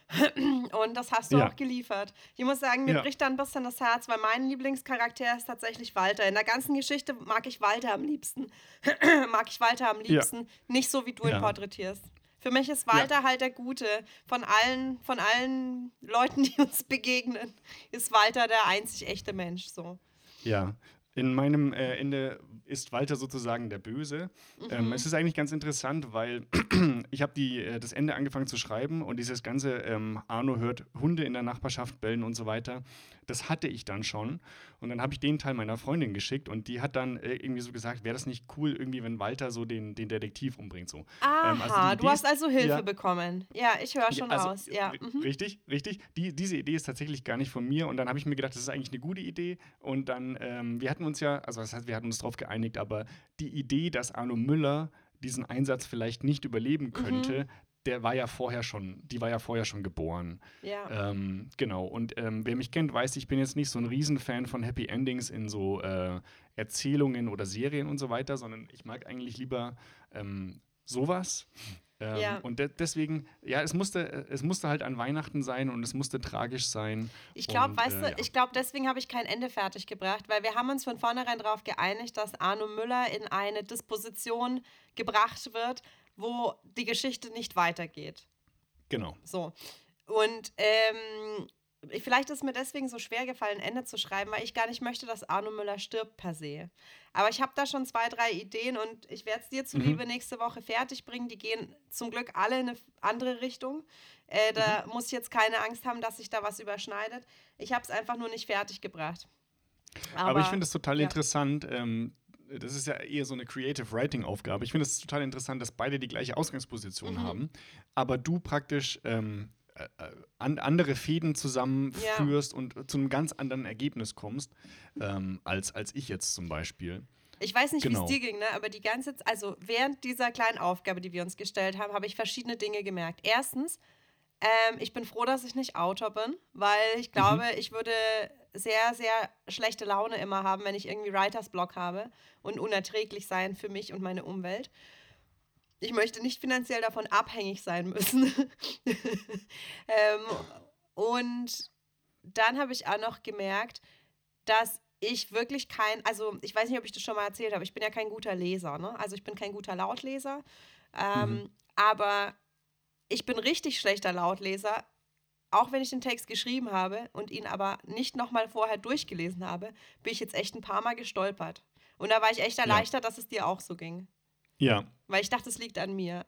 S1: Und das hast du
S2: Ja.
S1: auch geliefert. Ich muss sagen, mir
S2: Ja.
S1: bricht da ein bisschen das Herz, weil mein Lieblingscharakter ist tatsächlich Walter. In der ganzen Geschichte mag ich Walter am liebsten. mag ich Walter am liebsten. Nicht so, wie du
S2: Ja.
S1: ihn porträtierst. Für mich ist Walter halt der Gute. Von allen, von allen Leuten, die uns begegnen, ist Walter der einzig echte Mensch. So.
S2: Ja, in meinem äh, Ende ist Walter sozusagen der Böse. Ähm,
S1: Mhm.
S2: es ist eigentlich ganz interessant, weil ich habe äh, das Ende angefangen zu schreiben und dieses ganze ähm, Arno hört Hunde in der Nachbarschaft bellen und so weiter, das hatte ich dann schon. Und dann habe ich den Teil meiner Freundin geschickt und die hat dann äh, irgendwie so gesagt, wäre das nicht cool, irgendwie, wenn Walter so den, den Detektiv umbringt. So.
S1: Aha,
S2: Ähm, also
S1: du hast also Hilfe
S2: ja.
S1: bekommen. Ja, ich höre schon
S2: Ja, also,
S1: raus. Ja. Mhm.
S2: Richtig, richtig. Die, diese Idee ist tatsächlich gar nicht von mir. Und dann habe ich mir gedacht, das ist eigentlich eine gute Idee. Und dann, ähm, wir hatten uns ja, also das heißt, wir hatten uns darauf geeinigt, aber die Idee, dass Arno Müller diesen Einsatz vielleicht nicht überleben
S1: Mhm.
S2: Der war ja vorher schon, die war ja vorher schon geboren.
S1: ja.
S2: Ähm, genau. Und ähm, wer mich kennt, weiß, ich bin jetzt nicht so ein Riesenfan von Happy Endings in so äh, Erzählungen oder Serien und so weiter, sondern ich mag eigentlich lieber ähm, sowas. Ähm,
S1: Ja.
S2: Und de deswegen, ja, es musste, es musste halt an Weihnachten sein und es musste tragisch sein.
S1: Ich glaube, weißt
S2: äh,
S1: du,
S2: ja.
S1: ich glaube, deswegen habe ich kein Ende fertig gebracht, weil wir haben uns von vornherein darauf geeinigt, dass Arno Müller in eine Disposition gebracht wird, wo die Geschichte nicht weitergeht.
S2: Genau.
S1: So. Und ähm, vielleicht ist mir deswegen so schwer gefallen, ein Ende zu schreiben, weil ich gar nicht möchte, dass Arno Müller stirbt per se. Aber ich habe da schon zwei, drei Ideen und ich werde es dir zuliebe nächste Woche fertig bringen. Die gehen zum Glück alle in eine andere Richtung. Äh, da muss ich jetzt keine Angst haben, dass sich da was überschneidet. Ich habe es einfach nur nicht fertig gebracht.
S2: Aber, ich finde es total
S1: ja.
S2: interessant. Ähm, das ist ja eher so eine Creative Writing Aufgabe. Ich finde es total interessant, dass beide die gleiche Ausgangsposition
S1: Mhm.
S2: haben, aber du praktisch ähm, äh, äh, an, andere Fäden zusammenführst und zu einem ganz anderen Ergebnis kommst, ähm, als, als ich jetzt zum Beispiel.
S1: Ich weiß nicht, wie
S2: Genau.
S1: es dir ging, ne? aber die ganze Zeit, also während dieser kleinen Aufgabe, die wir uns gestellt haben, habe ich verschiedene Dinge gemerkt. Erstens, ähm, ich bin froh, dass ich nicht Autor bin, weil ich glaube, ich würde sehr, sehr schlechte Laune immer haben, wenn ich irgendwie Writers Block habe und unerträglich sein für mich und meine Umwelt. Ich möchte nicht finanziell davon abhängig sein müssen. ähm, und dann habe ich auch noch gemerkt, dass ich wirklich kein, also ich weiß nicht, ob ich das schon mal erzählt habe, ich bin ja kein guter Leser, ne? Also ich bin kein guter Lautleser, ähm, aber ich bin richtig schlechter Lautleser, auch wenn ich den Text geschrieben habe und ihn aber nicht nochmal vorher durchgelesen habe, bin ich jetzt echt ein paar Mal gestolpert. Und da war ich echt erleichtert, dass es dir auch so ging.
S2: Ja.
S1: Weil ich dachte, es liegt an mir.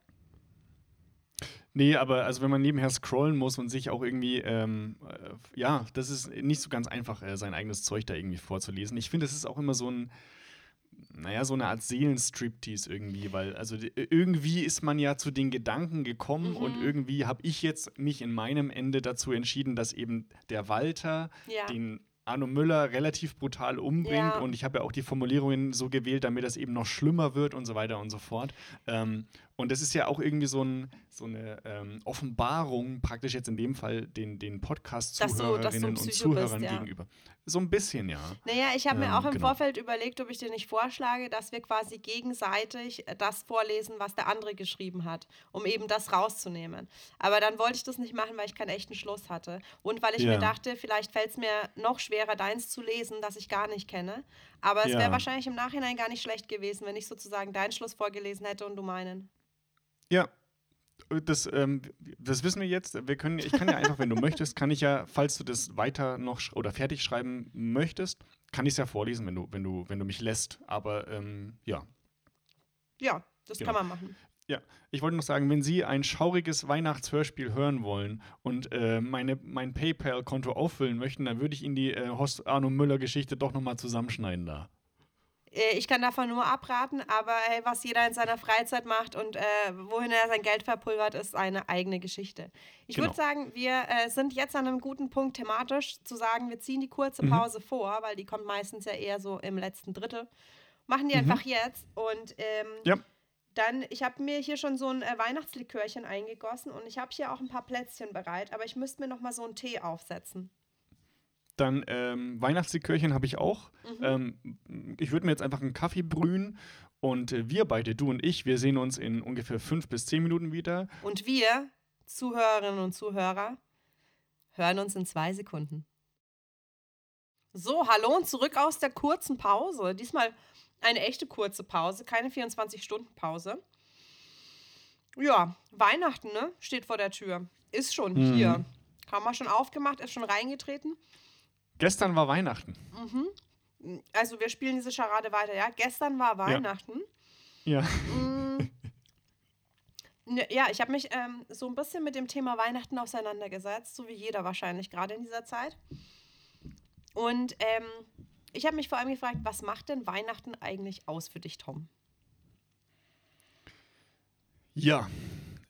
S2: Nee, aber also wenn man nebenher scrollen muss und sich auch irgendwie, ähm, äh, ja, das ist nicht so ganz einfach, äh, sein eigenes Zeug da irgendwie vorzulesen. Ich finde, es ist auch immer so ein, naja, so eine Art Seelenstriptease irgendwie, weil also irgendwie ist man ja zu den Gedanken gekommen
S1: Mhm.
S2: und irgendwie habe ich jetzt mich in meinem Ende dazu entschieden, dass eben der Walter
S1: Ja.
S2: den Arno Müller relativ brutal umbringt
S1: Ja.
S2: und ich habe ja auch die Formulierungen so gewählt, damit das eben noch schlimmer wird und so weiter und so fort. Ähm, und das ist ja auch irgendwie so, ein, so eine ähm, Offenbarung, praktisch jetzt in dem Fall den, den Podcast-Zuhörerinnen und Zuhörern
S1: bist, ja.
S2: gegenüber. So ein bisschen, ja.
S1: Naja, ich habe mir
S2: Ähm,
S1: auch im
S2: genau.
S1: Vorfeld überlegt, ob ich dir nicht vorschlage, dass wir quasi gegenseitig äh, das vorlesen, was der andere geschrieben hat, um eben das rauszunehmen. Aber dann wollte ich das nicht machen, weil ich keinen echten Schluss hatte. Und weil ich
S2: Ja.
S1: mir dachte, vielleicht fällt es mir noch schwerer, deins zu lesen, das ich gar nicht kenne. Aber es wäre
S2: Ja.
S1: wahrscheinlich im Nachhinein gar nicht schlecht gewesen, wenn ich sozusagen deinen Schluss vorgelesen hätte und du meinen.
S2: Ja. Das, ähm, das wissen wir jetzt. Wir können, ich kann ja einfach, wenn du möchtest, kann ich ja, falls du das weiter noch oder fertig schreiben möchtest, kann ich es ja vorlesen, wenn du, wenn du, wenn du mich lässt. Aber ähm, ja,
S1: Ja, das
S2: Genau.
S1: kann man machen.
S2: Ja, ich wollte noch sagen, wenn Sie ein schauriges Weihnachtshörspiel hören wollen und äh, meine, mein PayPal-Konto auffüllen möchten, dann würde ich Ihnen die äh, Horst Arno Müller-Geschichte doch nochmal zusammenschneiden da.
S1: Äh, Ich kann davon nur abraten, aber hey, was jeder in seiner Freizeit macht und äh, wohin er sein Geld verpulvert, ist eine eigene Geschichte. Ich würde
S2: Genau.
S1: sagen, wir äh, sind jetzt an einem guten Punkt thematisch zu sagen, wir ziehen die kurze
S2: Mhm.
S1: Pause vor, weil die kommt meistens ja eher so im letzten Drittel. Machen die
S2: Mhm.
S1: einfach jetzt und ähm,
S2: Ja.
S1: dann, ich habe mir hier schon so ein äh, Weihnachtslikörchen eingegossen und ich habe hier auch ein paar Plätzchen bereit, aber ich müsste mir noch mal so einen Tee aufsetzen.
S2: Dann ähm, Weihnachtslikörchen habe ich auch.
S1: Mhm.
S2: Ähm, ich würde mir jetzt einfach einen Kaffee brühen und äh, wir beide, du und ich, wir sehen uns in ungefähr fünf bis zehn Minuten wieder.
S1: Und wir, Zuhörerinnen und Zuhörer, hören uns in zwei Sekunden. So, hallo und zurück aus der kurzen Pause. Diesmal eine echte kurze Pause, keine 24-Stunden-Pause. Ja, Weihnachten, ne? Steht vor der Tür. Ist schon
S2: Mhm.
S1: hier. Haben wir schon aufgemacht, ist schon reingetreten.
S2: Gestern war Weihnachten.
S1: Also, wir spielen diese Scharade weiter, ja? Gestern war Weihnachten.
S2: Ja.
S1: Mm. Ne, Ja, ich habe mich ähm, so ein bisschen mit dem Thema Weihnachten auseinandergesetzt, so wie jeder wahrscheinlich gerade in dieser Zeit. Und ähm, ich habe mich vor allem gefragt, was macht denn Weihnachten eigentlich aus für dich, Tom?
S2: Ja.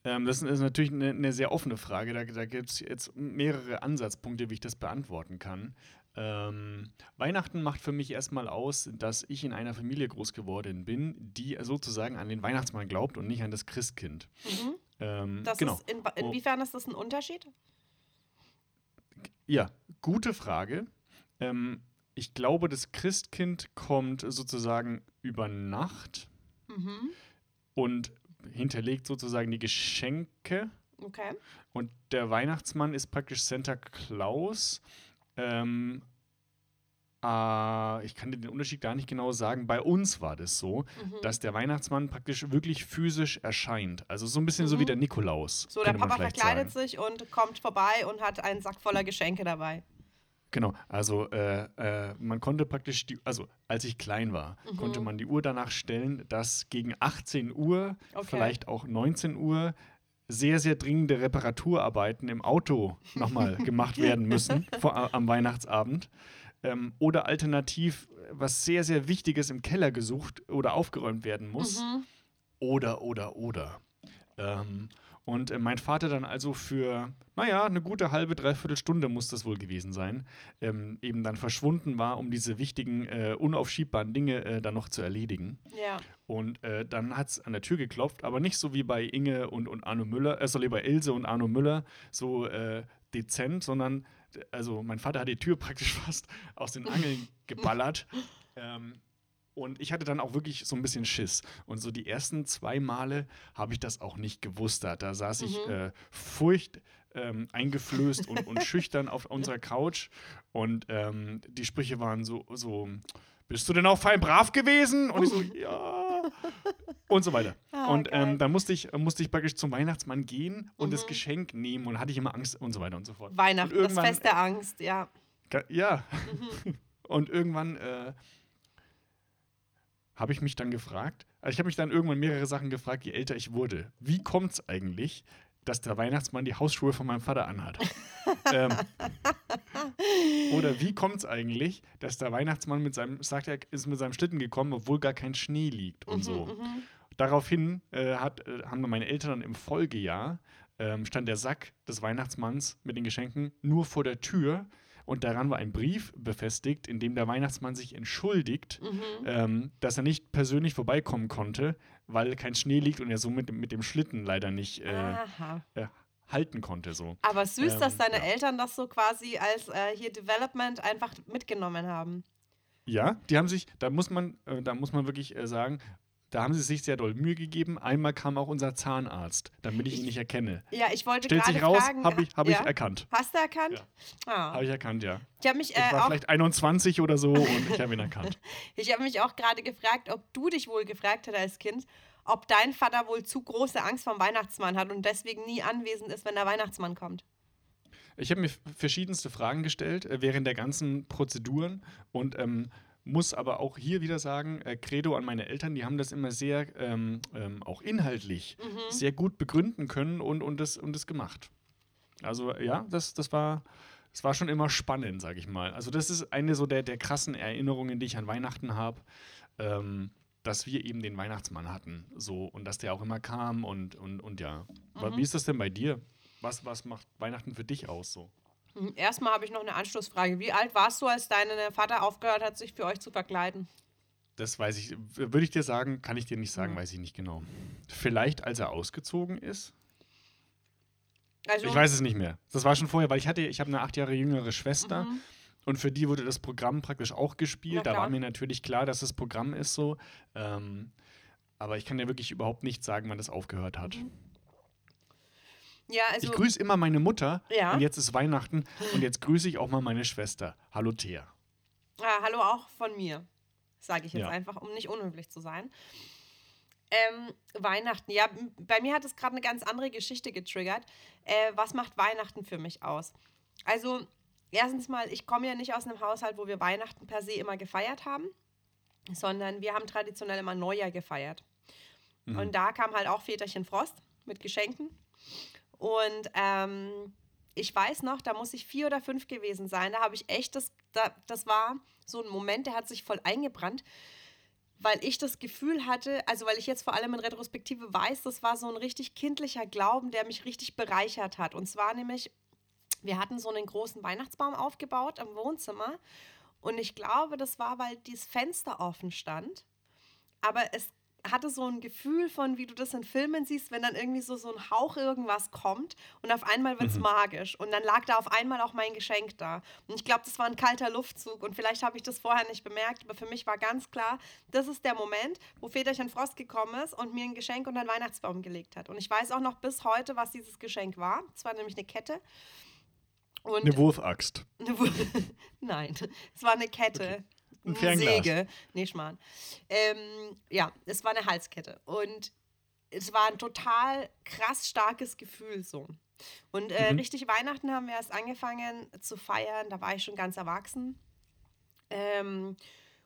S2: Ähm, das ist natürlich eine, eine sehr offene Frage. Da, da gibt es jetzt mehrere Ansatzpunkte, wie ich das beantworten kann. Ähm, Weihnachten macht für mich erstmal aus, dass ich in einer Familie groß geworden bin, die sozusagen an den Weihnachtsmann glaubt und nicht an das Christkind. Ähm,
S1: Das
S2: genau.
S1: ist in, inwiefern ist das ein Unterschied?
S2: Ja, gute Frage. Ähm, ich glaube, das Christkind kommt sozusagen über Nacht
S1: Mhm.
S2: und hinterlegt sozusagen die Geschenke.
S1: Okay.
S2: Und der Weihnachtsmann ist praktisch Santa Claus. Ähm, äh, ich kann dir den Unterschied gar nicht genau sagen. Bei uns war das so,
S1: Mhm.
S2: dass der Weihnachtsmann praktisch wirklich physisch erscheint. Also so ein bisschen so wie
S1: Mhm.
S2: der Nikolaus.
S1: So, der Papa verkleidet
S2: sagen.
S1: sich und kommt vorbei und hat einen Sack voller Geschenke dabei.
S2: Genau, also äh, äh, man konnte praktisch, die, also als ich klein war,
S1: Mhm.
S2: konnte man die Uhr danach stellen, dass gegen 18 Uhr,
S1: Okay.
S2: vielleicht auch 19 Uhr, sehr, sehr dringende Reparaturarbeiten im Auto nochmal gemacht werden müssen vor, a- am Weihnachtsabend. Ähm, oder alternativ äh, was sehr, sehr Wichtiges im Keller gesucht oder aufgeräumt werden muss.
S1: Mhm.
S2: Oder, oder, oder. Ähm, und äh, mein Vater dann also für, naja, eine gute halbe, dreiviertel Stunde muss das wohl gewesen sein, ähm, eben dann verschwunden war, um diese wichtigen, äh, unaufschiebbaren Dinge äh, dann noch zu erledigen.
S1: Ja.
S2: Und äh, dann hat es an der Tür geklopft, aber nicht so wie bei Inge und, und Arno Müller, äh, sorry, bei Ilse und Arno Müller, so äh, dezent, sondern, also mein Vater hat die Tür praktisch fast aus den Angeln geballert. ähm, und ich hatte dann auch wirklich so ein bisschen Schiss. Und so die ersten zwei Male habe ich das auch nicht gewusst. Da, da saß ich
S1: Mhm.
S2: äh, furcht ähm, eingeflößt und, und schüchtern auf unserer Couch. Und ähm, die Sprüche waren so, so, bist du denn auch fein brav gewesen? Und ich so, ja. Und so weiter.
S1: Ah,
S2: und ähm, dann musste ich, musste ich praktisch zum Weihnachtsmann gehen und das
S1: Mhm.
S2: Geschenk nehmen und hatte ich immer Angst und so weiter und so fort.
S1: Weihnachten, das Fest der Angst, ja.
S2: Ja.
S1: Mhm.
S2: Und irgendwann äh, habe ich mich dann gefragt, also ich habe mich dann irgendwann mehrere Sachen gefragt, je älter ich wurde. Wie kommt es eigentlich, dass der Weihnachtsmann die Hausschuhe von meinem Vater anhat? ähm, oder wie kommt es eigentlich, dass der Weihnachtsmann mit seinem, sagt er, ist mit seinem Schlitten gekommen, obwohl gar kein Schnee liegt und so.
S1: Mhm.
S2: Daraufhin äh, hat, äh, haben meine Eltern dann im Folgejahr, ähm, stand der Sack des Weihnachtsmanns mit den Geschenken nur vor der Tür und daran war ein Brief befestigt, in dem der Weihnachtsmann sich entschuldigt,
S1: Mhm.
S2: ähm, dass er nicht persönlich vorbeikommen konnte, weil kein Schnee liegt und er somit mit dem Schlitten leider nicht äh, äh, halten konnte. So.
S1: Aber süß, dass
S2: Ähm,
S1: deine
S2: ja.
S1: Eltern das so quasi als äh, hier Development einfach mitgenommen haben.
S2: Ja, die haben sich, da muss man, äh, da muss man wirklich äh, sagen, da haben sie sich sehr doll Mühe gegeben. Einmal kam auch unser Zahnarzt, damit ich ihn nicht erkenne.
S1: Ja, ich wollte
S2: Stellt
S1: gerade
S2: sich raus,
S1: fragen.
S2: habe ich, hab
S1: ja?
S2: ich erkannt.
S1: Hast du erkannt? Ah.
S2: Habe ich erkannt, ja.
S1: Ich habe mich,
S2: Ich
S1: äh,
S2: war
S1: auch,
S2: vielleicht 21 oder so und ich habe ihn erkannt.
S1: ich hab mich auch gerade gefragt, ob du dich wohl gefragt hast als Kind, ob dein Vater wohl zu große Angst vom Weihnachtsmann hat und deswegen nie anwesend ist, wenn der Weihnachtsmann kommt.
S2: Ich habe mir verschiedenste Fragen gestellt äh, während der ganzen Prozeduren und ähm, muss aber auch hier wieder sagen, äh, Credo an meine Eltern, die haben das immer sehr, ähm, ähm, auch inhaltlich,
S1: Mhm.
S2: sehr gut begründen können und, und, das, und das gemacht. Also ja, das, das war... Das war schon immer spannend, sag ich mal. Also, das ist eine so der, der krassen Erinnerungen, die ich an Weihnachten habe. ähm, dass wir eben den Weihnachtsmann hatten. So, und dass der auch immer kam und, und, und ja.
S1: Mhm.
S2: Wie ist das denn bei dir? Was, was macht Weihnachten für dich aus so?
S1: Hm, Erstmal habe ich noch eine Anschlussfrage. Wie alt warst du, als dein Vater aufgehört hat, sich für euch zu verkleiden?
S2: Das weiß ich, würde ich dir sagen, kann ich dir nicht sagen,
S1: Mhm.
S2: weiß ich nicht genau. Vielleicht, als er ausgezogen ist?
S1: Also,
S2: Ich weiß es nicht mehr. Das war schon vorher, weil ich hatte, ich habe eine acht Jahre jüngere Schwester
S1: Mhm.
S2: und für die wurde das Programm praktisch auch gespielt. Da war mir natürlich klar, dass das Programm ist so. Ähm, aber ich kann dir wirklich überhaupt nicht sagen, wann das aufgehört hat.
S1: Ja, also
S2: ich grüße immer meine Mutter
S1: Ja.
S2: und jetzt ist Weihnachten und jetzt grüße ich auch mal meine Schwester. Hallo Thea.
S1: Ah, hallo auch von mir, sage ich jetzt
S2: Ja.
S1: einfach, um nicht unhöflich zu sein. Ähm, Weihnachten, ja, bei mir hat es gerade eine ganz andere Geschichte getriggert. Äh, was macht Weihnachten für mich aus? Also, erstens mal, ich komme ja nicht aus einem Haushalt, wo wir Weihnachten per se immer gefeiert haben, sondern wir haben traditionell immer Neujahr gefeiert.
S2: Mhm.
S1: Und da kam halt auch Väterchen Frost mit Geschenken. Und ähm, ich weiß noch, da muss ich vier oder fünf gewesen sein. Da habe ich echt das, da, das war so ein Moment, der hat sich voll eingebrannt, weil ich das Gefühl hatte, also weil ich jetzt vor allem in Retrospektive weiß, das war so ein richtig kindlicher Glauben, der mich richtig bereichert hat. Und zwar nämlich, wir hatten so einen großen Weihnachtsbaum aufgebaut im Wohnzimmer. Und ich glaube, das war, weil dieses Fenster offen stand. Aber es hatte so ein Gefühl von, wie du das in Filmen siehst, wenn dann irgendwie so, so ein Hauch irgendwas kommt und auf einmal wird es
S2: Mhm.
S1: magisch. Und dann lag da auf einmal auch mein Geschenk da. Und ich glaube, das war ein kalter Luftzug und vielleicht habe ich das vorher nicht bemerkt, aber für mich war ganz klar, das ist der Moment, wo Väterchen Frost gekommen ist und mir ein Geschenk unter den Weihnachtsbaum gelegt hat. Und ich weiß auch noch bis heute, was dieses Geschenk war. Es war nämlich eine Kette. Und
S2: Eine Wurfaxt.
S1: eine Wu- Nein, es war eine Kette.
S2: Ein Fernglas.
S1: Säge. Nee, Schmarrn. Ähm, ja, es war eine Halskette. Und es war ein total krass starkes Gefühl so. Und äh,
S2: Mhm.
S1: richtig Weihnachten haben wir erst angefangen zu feiern. Da war ich schon ganz erwachsen. Ähm,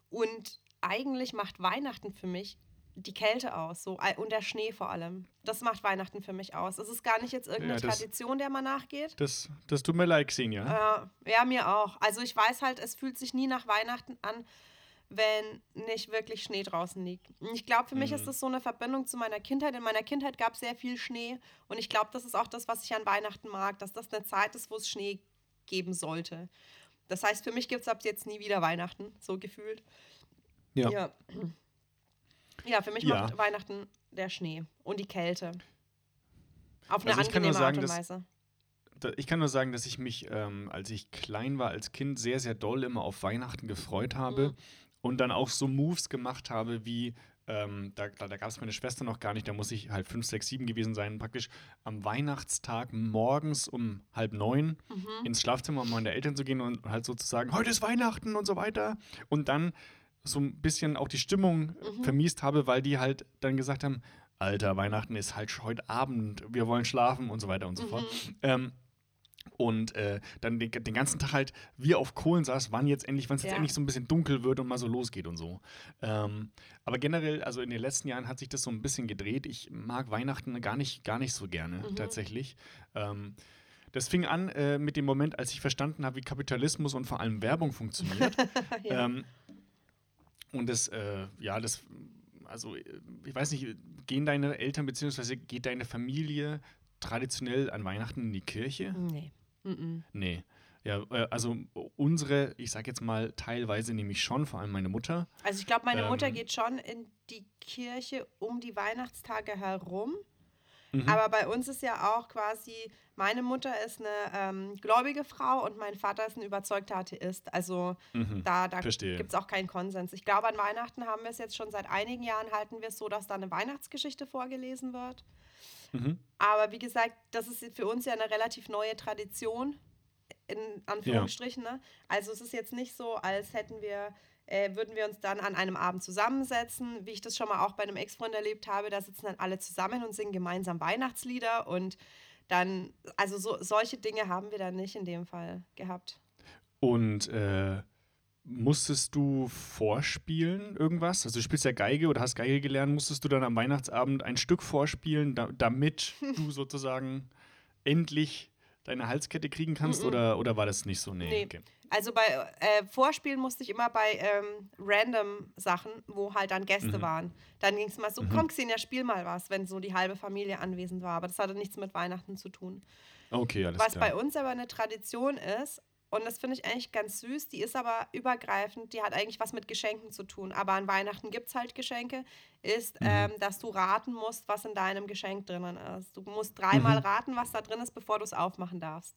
S1: und eigentlich macht Weihnachten für mich die Kälte aus so, und der Schnee vor allem. Das macht Weihnachten für mich aus. Es ist gar nicht jetzt irgendeine
S2: Ja, das-
S1: Tradition, der man nachgeht.
S2: Das, das tut mir leid, Xenia.
S1: Äh, ja, mir auch. Also ich weiß halt, es fühlt sich nie nach Weihnachten an, wenn nicht wirklich Schnee draußen liegt. Ich glaube, für mich
S2: Mhm.
S1: ist das so eine Verbindung zu meiner Kindheit. In meiner Kindheit gab es sehr viel Schnee und ich glaube, das ist auch das, was ich an Weihnachten mag, dass das eine Zeit ist, wo es Schnee geben sollte. Das heißt, für mich gibt es ab jetzt nie wieder Weihnachten, so gefühlt.
S2: Ja.
S1: Ja, ja für mich
S2: Ja.
S1: macht Weihnachten der Schnee und die Kälte. Auf eine
S2: Also
S1: angenehme Art
S2: sagen,
S1: und
S2: dass-
S1: Weise.
S2: Da- Ich kann nur sagen, dass ich mich, ähm, als ich klein war, als Kind sehr, sehr doll immer auf Weihnachten gefreut habe
S1: Mhm.
S2: und dann auch so Moves gemacht habe, wie, ähm, da, da, da gab es meine Schwester noch gar nicht, da muss ich halt 5, 6, 7 gewesen sein, praktisch am Weihnachtstag morgens um halb neun
S1: Mhm.
S2: ins Schlafzimmer meiner Eltern zu gehen und halt sozusagen, heute ist Weihnachten und so weiter. Und dann so ein bisschen auch die Stimmung
S1: Mhm.
S2: vermiest habe, weil die halt dann gesagt haben, Alter, Weihnachten ist halt heute Abend, wir wollen schlafen und so weiter und so fort.
S1: Mhm.
S2: Ähm, und äh, dann den, den ganzen Tag halt wie auf Kohlen saß, wann jetzt endlich, wann es jetzt
S1: Ja.
S2: endlich so ein bisschen dunkel wird und mal so losgeht und so. Ähm, aber generell, also in den letzten Jahren hat sich das so ein bisschen gedreht. Ich mag Weihnachten gar nicht, gar nicht so gerne,
S1: Mhm.
S2: tatsächlich. Ähm, das fing an äh, mit dem Moment, als ich verstanden habe, wie Kapitalismus und vor allem Werbung funktioniert.
S1: ja.
S2: ähm, und das, äh, ja, das, also ich weiß nicht, gehen deine Eltern bzw. geht deine Familie traditionell an Weihnachten in die Kirche?
S1: nee. Mhm.
S2: Nee. Ja, äh, also unsere, ich sag jetzt mal teilweise nämlich schon, vor allem meine Mutter.
S1: Also ich glaube, meine Mutter
S2: Ähm.
S1: geht schon in die Kirche um die Weihnachtstage herum.
S2: Mhm.
S1: Aber bei uns ist ja auch quasi, meine Mutter ist eine ähm, gläubige Frau und mein Vater ist ein überzeugter Atheist. Also
S2: Mhm.
S1: da, da gibt es auch keinen Konsens. Ich glaube, an Weihnachten haben wir es jetzt schon seit einigen Jahren, halten wir es so, dass da eine Weihnachtsgeschichte vorgelesen wird.
S2: Mhm.
S1: Aber wie gesagt, das ist für uns ja eine relativ neue Tradition, in Anführungsstrichen. Ne? Also es ist jetzt nicht so, als hätten wir, äh, würden wir uns dann an einem Abend zusammensetzen, wie ich das schon mal auch bei einem Ex-Freund erlebt habe, da sitzen dann alle zusammen und singen gemeinsam Weihnachtslieder und dann, also so, solche Dinge haben wir dann nicht in dem Fall gehabt.
S2: Und äh, musstest du vorspielen irgendwas? Also du spielst ja Geige oder hast Geige gelernt, musstest du dann am Weihnachtsabend ein Stück vorspielen, da, damit du sozusagen endlich deine Halskette kriegen kannst
S1: Mhm.
S2: oder, oder war das nicht so? Nee.
S1: Nee.
S2: Okay.
S1: Also bei äh, Vorspielen musste ich immer bei ähm, random Sachen, wo halt dann Gäste
S2: Mhm.
S1: waren. Dann ging es mal so, komm Xenia, spiel mal was, wenn so die halbe Familie anwesend war. Aber das hatte nichts mit Weihnachten zu tun.
S2: Okay, alles
S1: Was
S2: klar.
S1: bei uns aber eine Tradition ist, und das finde ich eigentlich ganz süß, die ist aber übergreifend, die hat eigentlich was mit Geschenken zu tun. Aber an Weihnachten gibt es halt Geschenke, ist,
S2: Mhm.
S1: ähm, dass du raten musst, was in deinem Geschenk drinnen ist. Du musst dreimal
S2: Mhm.
S1: raten, was da drin ist, bevor du es aufmachen darfst.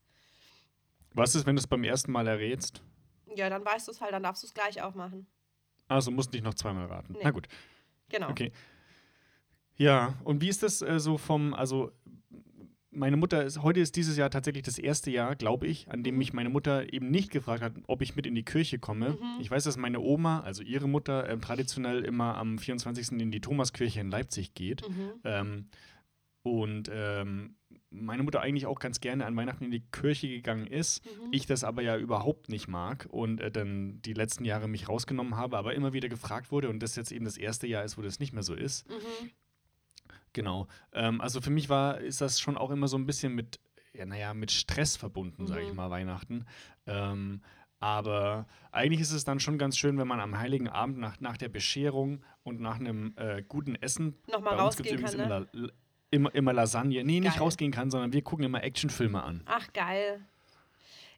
S2: Was ist, wenn du es beim ersten Mal errätst?
S1: Ja, dann weißt du es halt, dann darfst du es gleich aufmachen.
S2: Also musst nicht noch zweimal raten.
S1: Nee.
S2: Na gut.
S1: Genau.
S2: Okay. Ja, und wie ist das äh, so vom, also meine Mutter ist, heute ist dieses Jahr tatsächlich das erste Jahr, glaube ich, an dem
S1: Mhm.
S2: mich meine Mutter eben nicht gefragt hat, ob ich mit in die Kirche komme.
S1: Mhm.
S2: Ich weiß, dass meine Oma, also ihre Mutter, ähm, traditionell immer am 24. in die Thomaskirche in Leipzig geht.
S1: Mhm.
S2: Ähm, und ähm, meine Mutter eigentlich auch ganz gerne an Weihnachten in die Kirche gegangen ist.
S1: Mhm.
S2: Ich das aber ja überhaupt nicht mag und äh, dann die letzten Jahre mich rausgenommen habe, aber immer wieder gefragt wurde und das jetzt eben das erste Jahr ist, wo das nicht mehr so ist.
S1: Mhm.
S2: Genau. Ähm, also für mich war, ist das schon auch immer so ein bisschen mit, ja, naja, mit Stress verbunden, sage ich
S1: Mhm.
S2: mal, Weihnachten. Ähm, aber eigentlich ist es dann schon ganz schön, wenn man am Heiligen Abend nach, nach der Bescherung und nach einem äh, guten Essen
S1: Nochmal
S2: bei uns
S1: rausgehen kann, ne?
S2: immer, La- immer, immer Lasagne. Nee, nicht
S1: Geil.
S2: rausgehen kann, sondern wir gucken immer Actionfilme an.
S1: Ach, geil.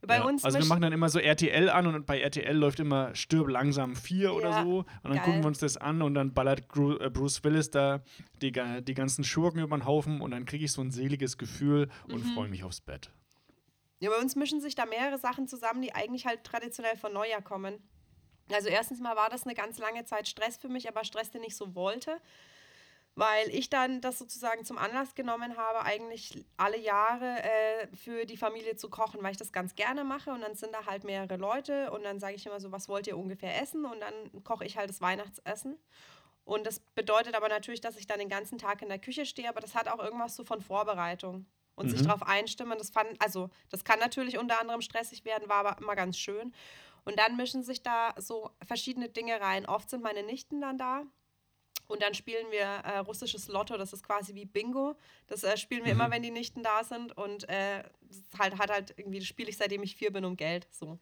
S1: Bei
S2: Ja,
S1: uns
S2: also wir machen dann immer so RTL an und bei RTL läuft immer Stirb langsam 4 oder
S1: Ja,
S2: so. Und dann
S1: geil.
S2: gucken wir uns das an und dann ballert äh, Bruce Willis da die, die ganzen Schurken über den Haufen und dann kriege ich so ein seliges Gefühl und
S1: Mhm.
S2: freue mich aufs Bett.
S1: Ja, bei uns mischen sich da mehrere Sachen zusammen, die eigentlich halt traditionell von Neujahr kommen. Also erstens mal war das eine ganz lange Zeit Stress für mich, aber Stress, den ich so wollte, weil ich dann das sozusagen zum Anlass genommen habe, eigentlich alle Jahre äh, für die Familie zu kochen, weil ich das ganz gerne mache und dann sind da halt mehrere Leute und dann sage ich immer so, was wollt ihr ungefähr essen und dann koche ich halt das Weihnachtsessen. Und das bedeutet aber natürlich, dass ich dann den ganzen Tag in der Küche stehe, aber das hat auch irgendwas so von Vorbereitung und sich
S2: Mhm.
S1: darauf einstimmen. Das fand, also das kann natürlich unter anderem stressig werden, war aber immer ganz schön. Und dann mischen sich da so verschiedene Dinge rein. Oft sind meine Nichten dann da. Und dann spielen wir äh, russisches Lotto, das ist quasi wie Bingo. Das äh, spielen wir immer, wenn die Nichten da sind. Und äh, halt, hat halt irgendwie, das spiele ich seitdem ich vier bin um Geld. So.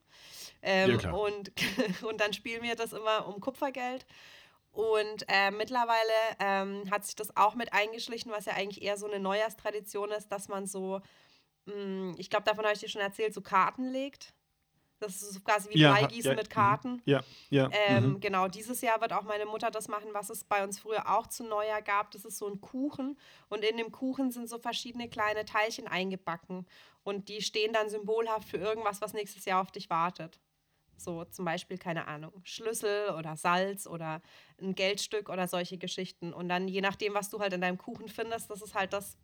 S1: Ähm,
S2: Ja,
S1: und, und dann spielen wir das immer um Kupfergeld. Und äh, mittlerweile ähm, hat sich das auch mit eingeschlichen, was ja eigentlich eher so eine Neujahrstradition ist, dass man so, mh, ich glaube, davon habe ich dir schon erzählt, so Karten legt. Das ist so quasi wie
S2: Ja,
S1: Bleigießen
S2: ja,
S1: mit
S2: mhm.
S1: Karten.
S2: Ja, ja.
S1: Ähm,
S2: mhm.
S1: Genau, dieses Jahr wird auch meine Mutter das machen, was es bei uns früher auch zu Neujahr gab. Das ist so ein Kuchen und in dem Kuchen sind so verschiedene kleine Teilchen eingebacken und die stehen dann symbolhaft für irgendwas, was nächstes Jahr auf dich wartet. So zum Beispiel, keine Ahnung, Schlüssel oder Salz oder ein Geldstück oder solche Geschichten. Und dann je nachdem, was du halt in deinem Kuchen findest, das ist halt das,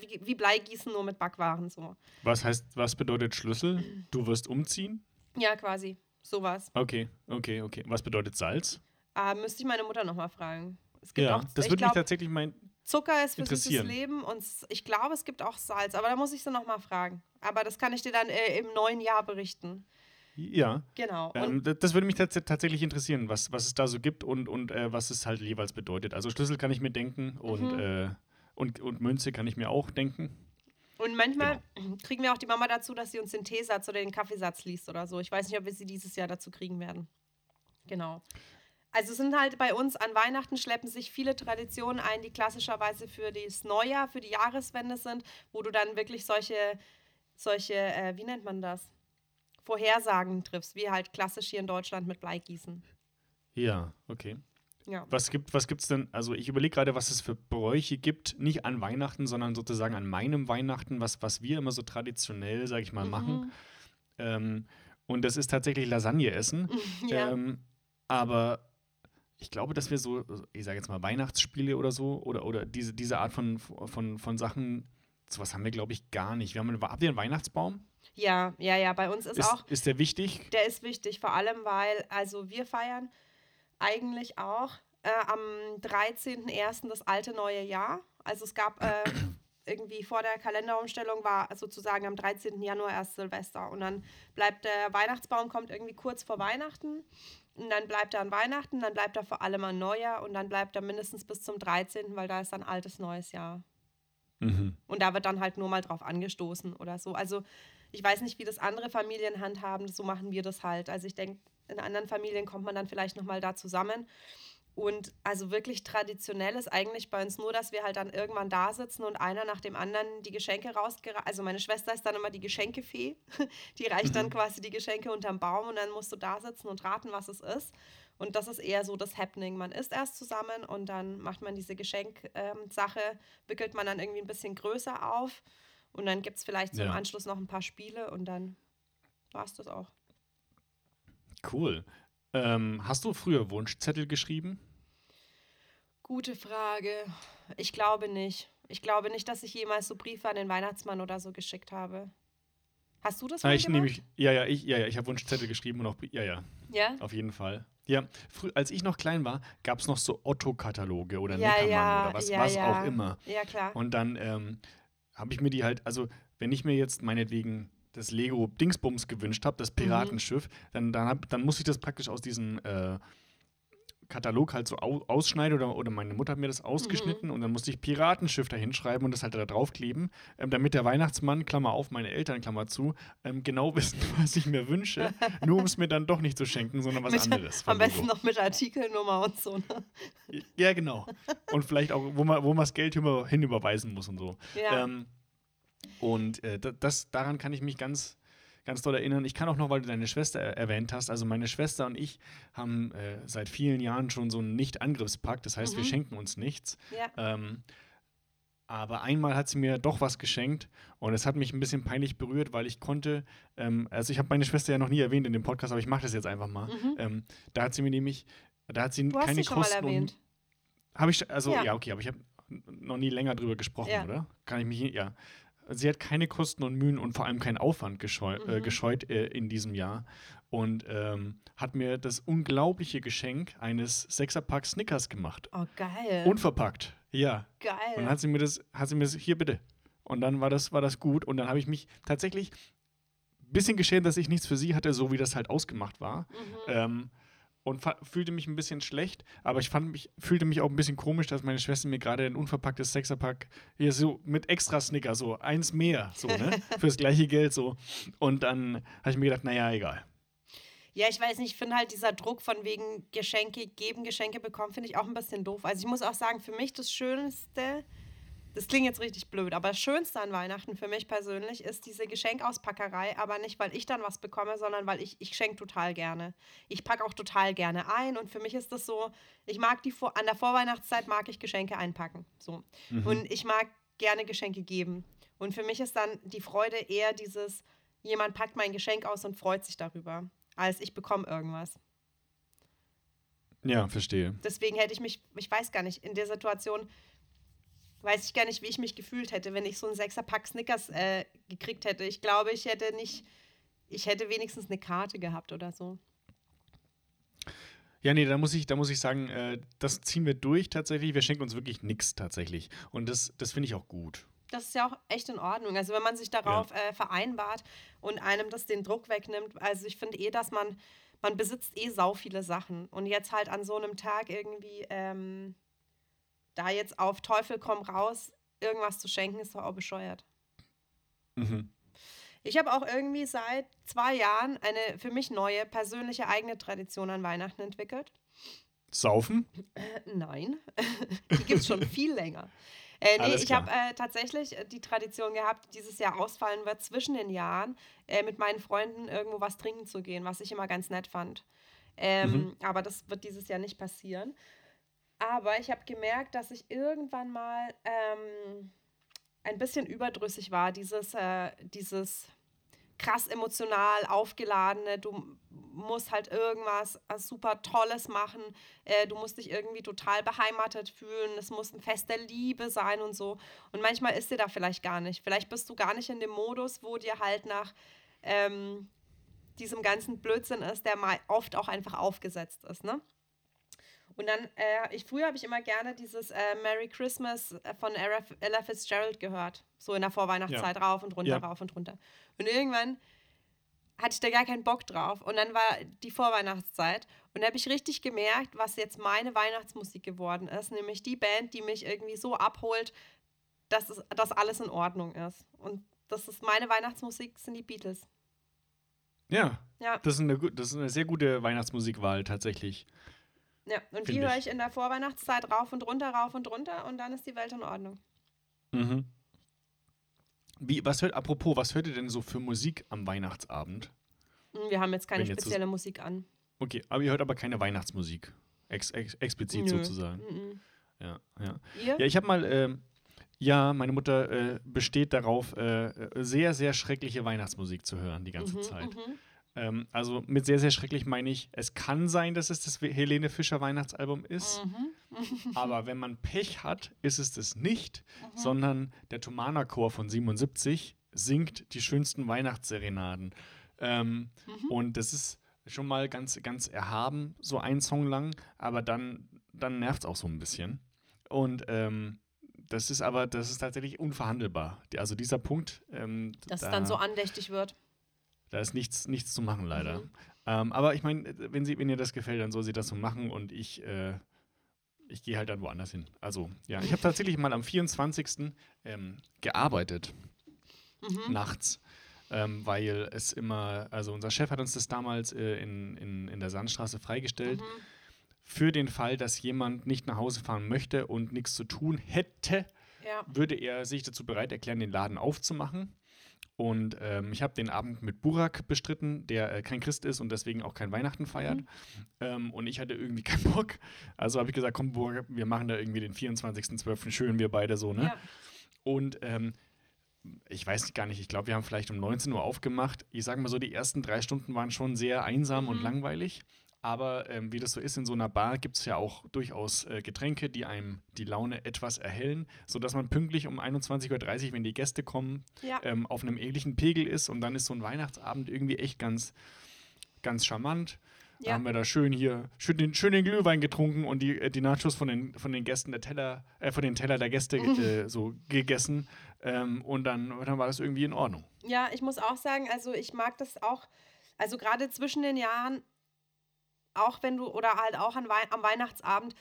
S1: wie, wie Bleigießen nur mit Backwaren so.
S2: Was heißt, was bedeutet Schlüssel? Du wirst umziehen?
S1: Ja, quasi, sowas.
S2: Okay, okay, okay. Was bedeutet Salz?
S1: Ah, müsste ich meine Mutter nochmal fragen. Es gibt
S2: Ja,
S1: auch,
S2: das würde mich tatsächlich mein.
S1: Zucker ist für süßes. Leben und ich glaube, es gibt auch Salz, aber da muss ich sie nochmal fragen. Aber das kann ich dir dann äh, im neuen Jahr berichten.
S2: Ja,
S1: Genau.
S2: ähm, das würde mich tats tatsächlich interessieren, was, was es da so gibt und, und äh, was es halt jeweils bedeutet. Also Schlüssel kann ich mir denken und,
S1: Mhm.
S2: äh, und, und Münze kann ich mir auch denken.
S1: Und manchmal
S2: Genau.
S1: kriegen wir auch die Mama dazu, dass sie uns den Teesatz oder den Kaffeesatz liest oder so. Ich weiß nicht, ob wir sie dieses Jahr dazu kriegen werden. Genau. Also sind halt bei uns an Weihnachten schleppen sich viele Traditionen ein, die klassischerweise für das Neujahr, für die Jahreswende sind, wo du dann wirklich solche, solche, äh, wie nennt man das? Vorhersagen triffst, wie halt klassisch hier in Deutschland mit Bleigießen.
S2: Ja, okay.
S1: Ja.
S2: Was gibt was gibt's denn? Also ich überlege gerade, was es für Bräuche gibt, nicht an Weihnachten, sondern sozusagen an meinem Weihnachten, was, was wir immer so traditionell, sage ich mal,
S1: Mhm.
S2: machen. Ähm, und das ist tatsächlich Lasagne essen.
S1: Ja.
S2: Ähm, aber ich glaube, dass wir so, ich sage jetzt mal Weihnachtsspiele oder so, oder, oder diese, diese Art von, von, von Sachen, sowas haben wir, glaube ich, gar nicht. Wir haben einen, habt ihr einen Weihnachtsbaum?
S1: ja, ja, ja, bei uns ist,
S2: Ist,
S1: auch,
S2: ist der wichtig?
S1: der ist wichtig, vor allem weil, also wir feiern eigentlich auch äh, am 13.01. das alte neue Jahr. Also es gab äh, irgendwie vor der Kalenderumstellung war sozusagen am 13. Januar erst Silvester und dann bleibt der Weihnachtsbaum kommt irgendwie kurz vor Weihnachten und dann bleibt er an Weihnachten, dann bleibt er vor allem an Neujahr und dann bleibt er mindestens bis zum 13., weil da ist dann altes neues Jahr.
S2: Mhm.
S1: Und da wird dann halt nur mal drauf angestoßen oder so. Also ich weiß nicht, wie das andere Familien handhaben, so machen wir das halt. Also ich denke, in anderen Familien kommt man dann vielleicht nochmal da zusammen. Und also wirklich traditionell ist eigentlich bei uns nur, dass wir halt dann irgendwann da sitzen und einer nach dem anderen die Geschenke rausgereicht. Also meine Schwester ist dann immer die Geschenkefee. Die reicht dann quasi die Geschenke unterm Baum und dann musst du da sitzen und raten, was es ist. Und das ist eher so das Happening. Man isst erst zusammen und dann macht man diese Geschenksache, wickelt man dann irgendwie ein bisschen größer auf. Und dann gibt es vielleicht zum
S2: Ja.
S1: Anschluss noch ein paar Spiele und dann war es das auch.
S2: Cool. Ähm, hast du früher Wunschzettel geschrieben?
S1: Gute Frage. Ich glaube nicht. Ich glaube nicht, dass ich jemals so Briefe an den Weihnachtsmann oder so geschickt habe. Hast du das
S2: Ah,
S1: mal
S2: ich
S1: gemacht?
S2: nehme ich, ja, ja, ich, ja, ja, ich habe Wunschzettel geschrieben und auch, ja, ja,
S1: ja?
S2: auf jeden Fall. Ja, als ich noch klein war, gab es noch so Otto-Kataloge oder
S1: Ja,
S2: Neckermann
S1: ja,
S2: oder was,
S1: ja,
S2: was
S1: ja.
S2: auch immer.
S1: Ja, klar.
S2: Und dann ähm, habe ich mir die halt, also wenn ich mir jetzt meinetwegen das Lego Dingsbums gewünscht habe,
S1: Mhm.
S2: das Piratenschiff, dann, dann, hab, dann muss ich das praktisch aus diesem äh, Katalog halt so au ausschneiden oder, oder meine Mutter hat mir das ausgeschnitten
S1: Mhm.
S2: und dann musste ich Piratenschiff da hinschreiben und das halt da draufkleben, ähm, damit der Weihnachtsmann, Klammer auf, meine Eltern, Klammer zu, ähm, genau wissen, was ich mir wünsche, nur um es mir dann doch nicht zu schenken, sondern was
S1: Mit-
S2: anderes.
S1: Am besten
S2: Lego.
S1: noch mit Artikelnummer und so. Ne?
S2: Ja, genau. Und vielleicht auch, wo man, wo man das Geld über, hinüberweisen muss und so.
S1: Ja.
S2: Ähm, und äh, da- das, daran kann ich mich ganz, ganz doll erinnern. Ich kann auch noch, weil du deine Schwester er erwähnt hast, also meine Schwester und ich haben äh, seit vielen Jahren schon so einen Nicht-Angriffspakt. Das heißt, wir
S1: Mhm.
S2: schenken uns nichts.
S1: ja.
S2: Ähm, aber einmal hat sie mir doch was geschenkt und es hat mich ein bisschen peinlich berührt, weil ich konnte, ähm, also ich habe meine Schwester ja noch nie erwähnt in dem Podcast, aber ich mache das jetzt einfach mal.
S1: Mhm.
S2: Ähm, da hat sie mir nämlich, da hat sie
S1: Du hast
S2: keine
S1: sie schon mal
S2: Kosten und
S1: erwähnt.
S2: habe ich, also
S1: Ja.
S2: ja, okay, aber ich habe noch nie länger drüber gesprochen,
S1: Ja.
S2: oder? Kann ich mich, ja. Sie hat keine Kosten und Mühen und vor allem keinen Aufwand gescheu äh,
S1: Mhm.
S2: gescheut äh, in diesem Jahr und ähm, hat mir das unglaubliche Geschenk eines Sechserpack Snickers gemacht.
S1: Oh, geil.
S2: Unverpackt, ja.
S1: geil.
S2: Und dann hat sie mir das, hat sie mir das, hier bitte. Und dann war das, war das gut und dann habe ich mich tatsächlich ein bisschen geschämt, dass ich nichts für sie hatte, so wie das halt ausgemacht war.
S1: Mhm.
S2: Ähm, und fühlte mich ein bisschen schlecht, aber ich fand mich, fühlte mich auch ein bisschen komisch, dass meine Schwester mir gerade ein unverpacktes Sechserpack hier so mit extra Snicker, so eins mehr, so, ne? Fürs gleiche Geld so. Und dann habe ich mir gedacht, naja, egal.
S1: Ja, ich weiß nicht, ich finde halt dieser Druck von wegen Geschenke geben, Geschenke bekommen, finde ich auch ein bisschen doof. Also ich muss auch sagen, für mich das Schönste, das klingt jetzt richtig blöd, aber das Schönste an Weihnachten für mich persönlich ist diese Geschenkauspackerei, aber nicht, weil ich dann was bekomme, sondern weil ich, ich schenke total gerne. Ich packe auch total gerne ein und für mich ist das so, ich mag die, Vor an der Vorweihnachtszeit mag ich Geschenke einpacken, so. Und ich mag gerne Geschenke geben. Und für mich ist dann die Freude eher dieses, jemand packt mein Geschenk aus und freut sich darüber, als ich bekomme irgendwas.
S2: Ja, verstehe.
S1: Deswegen hätte ich mich, ich weiß gar nicht, in der Situation weiß ich gar nicht, wie ich mich gefühlt hätte, wenn ich so einen Sechserpack Snickers äh, gekriegt hätte. Ich glaube, ich hätte nicht, ich hätte wenigstens eine Karte gehabt oder so.
S2: Ja, nee, da muss ich, da muss ich sagen, äh, das ziehen wir durch tatsächlich. Wir schenken uns wirklich nichts tatsächlich. Und das, das finde ich auch gut.
S1: Das ist ja auch echt in Ordnung. Also wenn man sich darauf äh, vereinbart und einem das den Druck wegnimmt, also ich finde eh, dass man, man besitzt eh sau viele Sachen. Und jetzt halt an so einem Tag irgendwie ähm, da jetzt auf Teufel komm raus irgendwas zu schenken, ist doch auch bescheuert.
S2: Mhm.
S1: Ich habe auch irgendwie seit zwei Jahren eine für mich neue persönliche eigene Tradition an Weihnachten entwickelt.
S2: Saufen?
S1: Äh, nein, die gibt es schon viel länger. Äh, nee, ich habe äh, tatsächlich äh, die Tradition gehabt, die dieses Jahr ausfallen wird, zwischen den Jahren äh, mit meinen Freunden irgendwo was trinken zu gehen, was ich immer ganz nett fand. Ähm,
S2: Mhm.
S1: Aber das wird dieses Jahr nicht passieren. Aber ich habe gemerkt, dass ich irgendwann mal ähm, ein bisschen überdrüssig war, dieses, äh, dieses krass emotional aufgeladene, du musst halt irgendwas äh, super Tolles machen, äh, du musst dich irgendwie total beheimatet fühlen, es muss ein Fest der Liebe sein und so. Und manchmal ist dir da vielleicht gar nicht. Vielleicht bist du gar nicht in dem Modus, wo dir halt nach ähm, diesem ganzen Blödsinn ist, der mal oft auch einfach aufgesetzt ist, ne? Und dann, äh, ich, früher habe ich immer gerne dieses äh, Merry Christmas äh, von Ella, Fitzgerald gehört. So in der Vorweihnachtszeit rauf und runter,
S2: Ja.
S1: rauf und runter. Und irgendwann hatte ich da gar keinen Bock drauf. Und dann war die Vorweihnachtszeit. Und da habe ich richtig gemerkt, was jetzt meine Weihnachtsmusik geworden ist. Nämlich die Band, die mich irgendwie so abholt, dass es, dass alles in Ordnung ist. Und das ist meine Weihnachtsmusik, sind die Beatles.
S2: Ja,
S1: Ja,
S2: das ist eine, das ist eine sehr gute Weihnachtsmusikwahl tatsächlich.
S1: Ja. Und die höre
S2: ich.
S1: in der Vorweihnachtszeit rauf und runter, rauf und runter und dann ist die Welt in Ordnung.
S2: Mhm. Wie, was hört, apropos, was hört ihr denn so für Musik am Weihnachtsabend?
S1: Hm, Wir haben jetzt keine
S2: Wenn jetzt
S1: spezielle Musik an.
S2: Okay, aber ihr hört aber keine Weihnachtsmusik. Ex, ex, explizit
S1: Nö.
S2: sozusagen.
S1: Mhm.
S2: Ja, ja.
S1: Ihr?
S2: Ja, ich habe mal, ähm, ja, meine Mutter äh, besteht darauf, äh, sehr, sehr schreckliche Weihnachtsmusik zu hören die ganze
S1: Mhm,
S2: Zeit.
S1: mhm.
S2: Ähm, also mit sehr, sehr schrecklich meine ich, es kann sein, dass es das Helene Fischer Weihnachtsalbum ist,
S1: Mhm.
S2: aber wenn man Pech hat, ist es das nicht,
S1: Mhm.
S2: sondern der Thomaner Chor von 77 singt die schönsten Weihnachtsserenaden. Ähm,
S1: Mhm.
S2: Und das ist schon mal ganz, ganz erhaben, so ein Song lang, aber dann, dann nervt es auch so ein bisschen. Und ähm, das ist aber, das ist tatsächlich unverhandelbar. Also dieser Punkt, ähm,
S1: Dass
S2: da,
S1: es dann so andächtig wird.
S2: Da ist nichts, nichts zu machen, leider.
S1: Mhm.
S2: Ähm, aber ich meine, wenn, sie- wenn ihr das gefällt, dann soll sie das so machen und ich, äh, ich gehe halt dann woanders hin. Also, ja, ich habe tatsächlich mal am 24. Ähm, gearbeitet,
S1: Mhm.
S2: nachts. Ähm, weil es immer, also unser Chef hat uns das damals äh, in, in, in der Sandstraße freigestellt,
S1: Mhm.
S2: für den Fall, dass jemand nicht nach Hause fahren möchte und nichts zu tun hätte,
S1: Ja.
S2: würde er sich dazu bereit erklären, den Laden aufzumachen. Und ähm, ich habe den Abend mit Burak bestritten, der äh, kein Christ ist und deswegen auch kein Weihnachten feiert.
S1: Mhm.
S2: Ähm, und ich hatte irgendwie keinen Bock. Also habe ich gesagt, komm Burak, wir machen da irgendwie den 24.12. schön, wir beide so, ne?
S1: Ja.
S2: Und ähm, ich weiß gar nicht, ich glaube, wir haben vielleicht um 19 Uhr aufgemacht. Ich sage mal so, die ersten drei Stunden waren schon sehr einsam und
S1: Mhm.
S2: langweilig. Aber ähm, wie das so ist in so einer Bar, gibt es ja auch durchaus äh, Getränke, die einem die Laune etwas erhellen, sodass man pünktlich um 21.30 Uhr, wenn die Gäste kommen,
S1: Ja.
S2: ähm, auf einem ähnlichen Pegel ist. Und dann ist so ein Weihnachtsabend irgendwie echt ganz, ganz charmant. Da
S1: Ja.
S2: haben wir da schön hier schön den, schön den Glühwein getrunken und die, äh, die Nachos von den, von den Gästen der Teller, äh, von den Teller der Gäste äh, so gegessen. Ähm, und dann, dann war das irgendwie in Ordnung.
S1: Ja, ich muss auch sagen, also ich mag das auch, also gerade zwischen den Jahren, auch wenn du, oder halt auch an Wei am Weihnachtsabend,